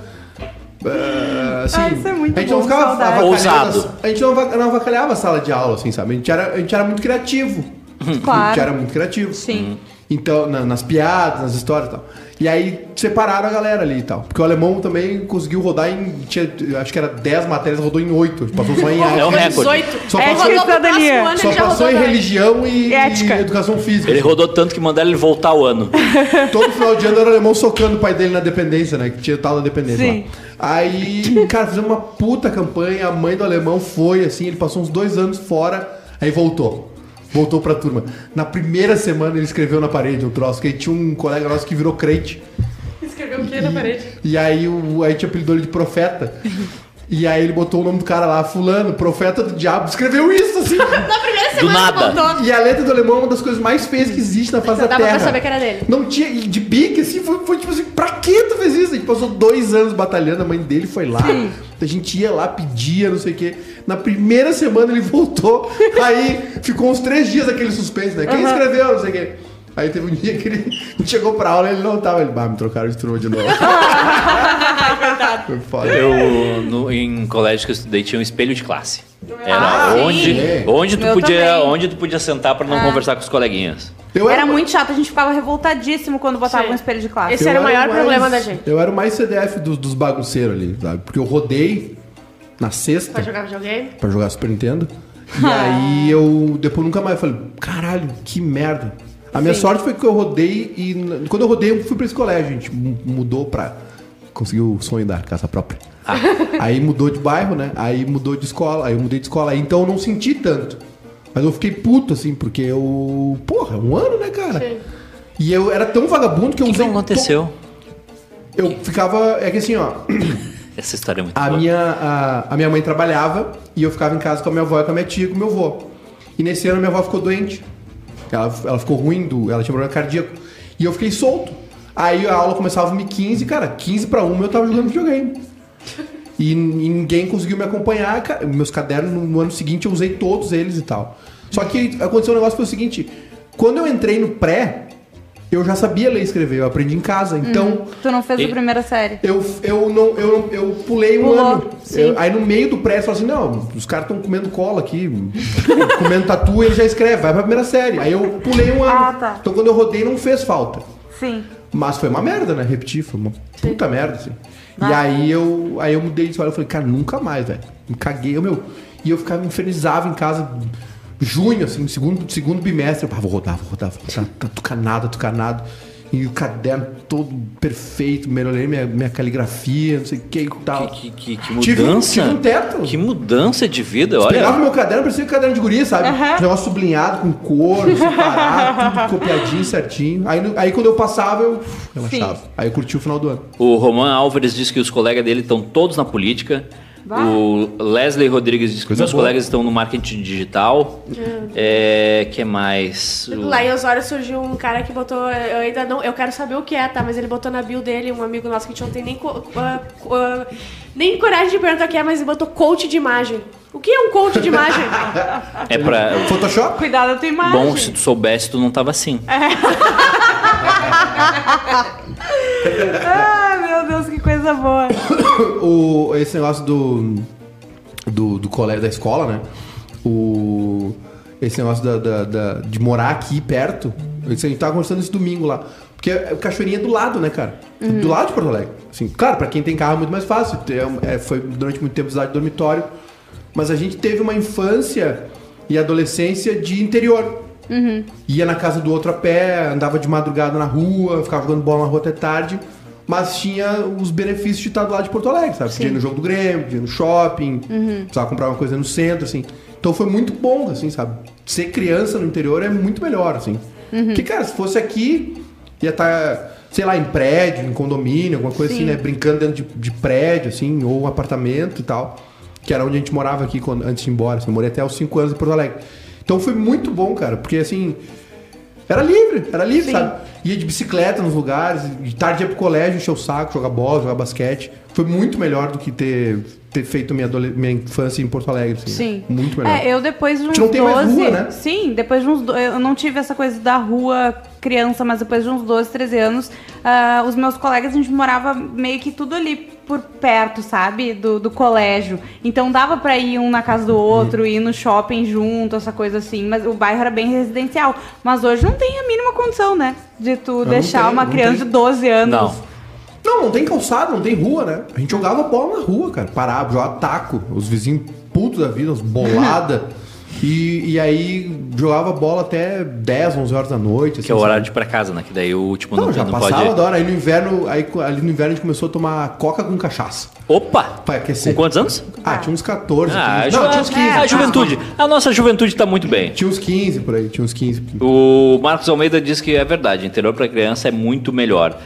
eh, assim, Ah, isso é muito a gente bom, não ficava Ousado. A gente não, não avacalhava a sala de aula, assim, sabe? A gente era, a gente era muito criativo. Claro. A gente era muito criativo. Sim. Então, na- nas piadas, nas histórias e tal. E aí separaram a galera ali e tal. Porque o alemão também conseguiu rodar em. Tinha, acho que era 10 matérias, rodou em 8. Passou só em É um arte. recorde. 18. Só é, passou- Cidadania. ano, Só passou em religião e, E ética. e educação física. Ele rodou tanto que mandaram ele voltar o ano. Todo final de ano era o alemão socando o pai dele na dependência, né? Que tinha tal da dependência Sim. lá. Aí, cara, fizemos uma puta campanha. A mãe do alemão foi, assim, ele passou uns dois anos fora, aí voltou. Voltou pra turma. Na primeira semana ele escreveu na parede um troço, que aí tinha um colega nosso que virou crente. Escreveu o quê na parede? E aí o, a gente apelidou ele de profeta. E aí ele botou o nome do cara lá, fulano, profeta do diabo. Escreveu isso, assim. Na primeira Do semana nada. que voltou. E a letra do alemão é uma das coisas mais feias que existe na face Só da dava Terra. pra saber que era dele. Não tinha, e de bique, assim, foi, foi tipo assim, pra que tu fez isso? A gente passou dois anos batalhando, a mãe dele foi lá. A gente ia lá, pedia, não sei o quê. Na primeira semana ele voltou, aí ficou uns três dias aquele suspense, né? Quem escreveu, não sei o quê. Aí teve um dia que ele chegou pra aula e ele não tava. Ele, bah, me trocaram de turma de novo. foi foda. Eu, no- em colégio que eu estudei, tinha um espelho de classe. Era Ah, onde, sim. onde, tu Meu podia, também. onde tu podia sentar pra não conversar com os coleguinhas. Eu Era muito chato, a gente ficava revoltadíssimo quando botava Sim. um espelho de classe. Esse eu era o maior mais- problema da gente. Eu era o mais CDF dos, dos bagunceiros ali, sabe? Porque eu rodei na sexta. Pra jogar videogame? pra jogar Super Nintendo. E aí eu depois nunca mais falei, caralho, que merda. A minha sorte foi que eu rodei e quando eu rodei eu fui pra esse colégio, a gente mu- mudou pra conseguir o sonho da casa própria. Aí mudou de bairro, né? Aí mudou de escola, aí eu mudei de escola. Aí, então eu não senti tanto. Mas eu fiquei puto, assim, porque eu. Porra, um ano, né, cara? Sim. E eu era tão vagabundo que eu O que, usei. aconteceu? to- Eu ficava. É que assim, ó. Essa história é muito A boa. minha, a, a minha mãe trabalhava e eu ficava em casa com a minha avó e com a minha tia e com o meu avô. E nesse ano minha avó ficou doente. Ela, ela ficou ruim, do, ela tinha problema cardíaco. E eu fiquei solto. Aí a aula começava às 15 cara, 15 pra 1 eu tava jogando videogame. E, ninguém conseguiu me acompanhar. Meus cadernos, no, no ano seguinte, eu usei todos eles e tal. Só que aconteceu um negócio que foi o seguinte: quando eu entrei no pré, eu já sabia ler e escrever, eu aprendi em casa. Então. Tu não fez E- a primeira série. Eu, eu, não, eu, eu pulei um Pulou, ano. sim. Eu- aí no meio do pré, eu falei assim: não, os caras estão comendo cola aqui, comendo tatu, ele já escreve, vai pra primeira série. Aí eu pulei um ano. Ah, tá. Então quando eu rodei, não fez falta. Sim. Mas foi uma merda, né? Repetir, foi uma puta merda, assim. E aí eu, aí eu mudei de escola, eu falei, cara, nunca mais, velho. Me caguei, eu, meu. E eu ficava, infernizava em casa, junho, assim, segundo, segundo bimestre. Eu, ah, vou rodar, vou rodar, vou rodar, tá tucanado, tucanado. E o caderno todo perfeito, melhorei minha, minha caligrafia, não sei o que e tal. Que, que, que Tive- mudança. tive um teto. Que mudança de vida, Pegava olha. meu caderno, parecia um caderno de guria, sabe? Negócio sublinhado, com cor, separado, tudo copiadinho, certinho. Aí, aí quando eu passava, eu relaxava. Aí eu curti o final do ano. O Roman Álvares disse que os colegas dele estão todos na política. O Leslie Rodrigues disse que Coisa meus boa. colegas estão no marketing digital. É, que mais? Lá em Osório surgiu um cara que botou. Eu ainda não. Eu quero saber o que é, tá? Mas ele botou na bio dele, um amigo nosso que a gente não tem nem, ah, ah, nem coragem de perguntar o que é, mas ele botou coach de imagem. O que é um coach de imagem? É pra. Photoshop? Cuidado da tua imagem. Bom, se tu soubesse, tu não tava assim. Ah, meu Deus, que coisa boa. o, esse negócio do, do, do colégio, da escola, né? O, esse negócio da, da- da- de morar aqui perto. A gente tava conversando esse domingo lá. Porque o Cachoeirinha é do lado, né, cara? Do lado de Porto Alegre. Assim, claro, pra quem tem carro é muito mais fácil. É, foi durante muito tempo cidade de dormitório. Mas a gente teve uma infância e adolescência de interior. Ia na casa do outro a pé, andava de madrugada na rua, ficava jogando bola na rua até tarde. Mas tinha os benefícios de estar do lado de Porto Alegre, sabe? Podia ir no jogo do Grêmio, podia ir no shopping, precisava comprar uma coisa no centro, assim. Então foi muito bom, assim, sabe? Ser criança no interior é muito melhor, assim. Porque, cara, se fosse aqui, ia estar, sei lá, em prédio, em condomínio, alguma coisa assim, né? Brincando dentro de, de prédio, assim, ou um apartamento e tal. Que era onde a gente morava aqui quando, antes de ir embora. Assim, eu morei até os 5 anos em Porto Alegre. Então foi muito bom, cara, porque assim. Era livre, era livre, sabe? Ia de bicicleta nos lugares, de tarde ia pro colégio, encher o saco, jogar bola, jogar basquete. Foi muito melhor do que ter, ter feito minha, minha infância em Porto Alegre, assim. Sim. Muito melhor. É, eu depois de uns não tem 12. mais rua, né? Sim, depois de uns. Eu não tive essa coisa da rua criança, mas depois de uns 12, 13 anos, ah, os meus colegas, a gente morava meio que tudo ali por perto, sabe? Do, do colégio. Então dava pra ir um na casa do outro, ir no shopping junto, essa coisa assim. Mas o bairro era bem residencial. Mas hoje não tem a mínima condição, né? De tu deixar tem, uma criança tem. de 12 anos. Não. Não, não tem calçado, não tem rua, né? A gente jogava bola na rua, cara. Parava, jogava taco. Os vizinhos putos da vida, uns bolada. e, e aí jogava bola até 10, 11 horas da noite. Que é o horário de ir pra casa, né? Que daí o último Não, não, já não passava pode. da hora. Aí no inverno, aí, ali no inverno a gente começou a tomar coca com cachaça. Opa! Pra aquecer. Com quantos anos? Ah, tinha uns 14. Ah, 15. a, Não, tinha uns 15. a juventude. A nossa juventude tá muito bem. Tinha uns 15 por aí, tinha uns 15. O Marcos Almeida diz que é verdade, interior para criança é muito melhor.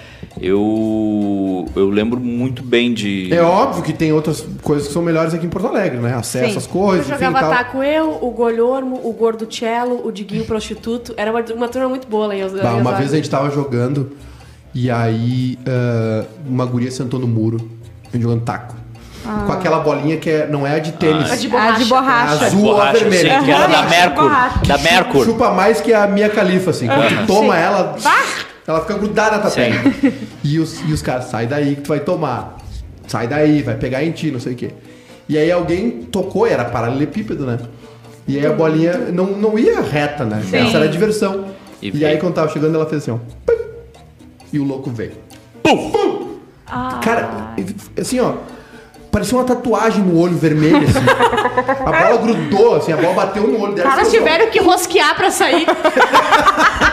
Eu eu lembro muito bem de É óbvio que tem outras coisas que são melhores aqui em Porto Alegre, né? Acesso Sim. às Eu coisas, enfim, jogava taco eu, o Golhormo, o Gordo Cello, o Diguinho Prostituto. Era uma, uma turma muito boa lá em Os- Bah, em uma vez a gente tava jogando e aí ah, uma guria sentou no muro, a gente jogando taco. Com aquela bolinha que é- não é a de tênis. A de Ah, borracha. de borracha. É azul ou a borracha, vermelha. sim, que era da. Mercur, Borracha. da Mercur. Chupa mais que a Mia Califa, assim. Quando tu toma ela, ela fica grudada na tua Sim. perna. E os, e os caras, sai daí que tu vai tomar. Sai daí, vai pegar em ti, não sei o quê. E aí alguém tocou, era paralelepípedo, né? E aí a bolinha não, não ia reta, né? Essa era a diversão. E E, aí quando tava chegando, ela fez assim, ó. pum, e o louco veio. Pum! Cara, assim, ó. Parecia uma tatuagem no olho vermelho, assim. a bola grudou, assim, a bola bateu no olho dela. Caras assim, ó. tiveram que rosquear pra sair.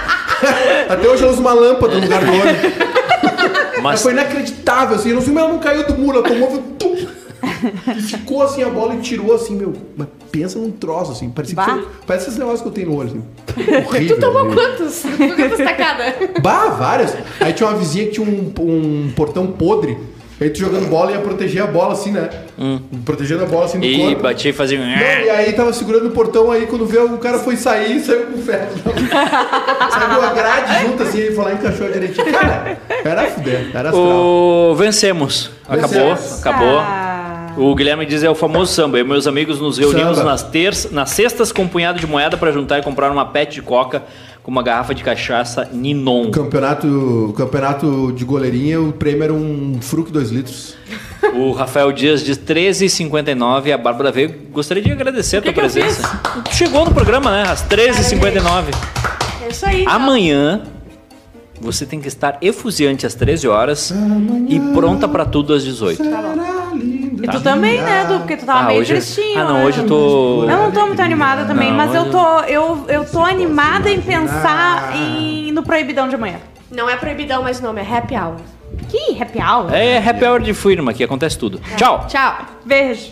Até hoje ela usa uma lâmpada no lugar do olho. Mas foi inacreditável, assim. Eu não sei, mas ela não caiu do muro, ela tomou. foi tum. E ficou assim a bola e tirou assim, meu. Mas pensa num troço, assim. Parecia que foi- parece esses negócios que eu tenho no olho, assim. Horrível. Tu tomou horrível. quantos? Quantas tacadas? Bah, várias. Aí tinha uma vizinha que tinha um, um portão podre. Aí tu jogando bola ia proteger a bola assim, né? Protegendo a bola assim do E corpo. batia e fazia. um Não, e aí tava segurando o portão aí, quando vê o cara foi sair, saiu com o ferro. saiu a grade junto assim, ele foi lá e encaixou direitinho. Cara, era fuder, era astral. O... Vencemos. Acabou, Vencemos. acabou. Ah. O Guilherme diz é o famoso samba. Eu e meus amigos nos reunimos Samba. nas, terças, nas sextas com um punhado de moeda para juntar e comprar uma pet de coca com uma garrafa de cachaça Ninon. Campeonato, campeonato de goleirinha, o prêmio era um fruque 2 litros. O Rafael Dias diz 13h59 e a Bárbara veio. Gostaria de agradecer a tua que eu presença. Chegou no programa, né? Às 13h59. É isso aí. então. Amanhã você tem que estar efusiante às 13 horas e pronta pra tudo às 18. E tu também, né, Du? Porque tu tava Ah, meio hoje- tristinho. Ah, não, né? hoje eu tô. Eu não tô muito animada também, Não, mas eu tô, eu, eu tô animada em pensar em, no proibidão de amanhã. Não é proibidão, mas o nome é happy hour. Que happy hour. É happy hour de firma, que acontece tudo. Tchau! Tchau. Beijo.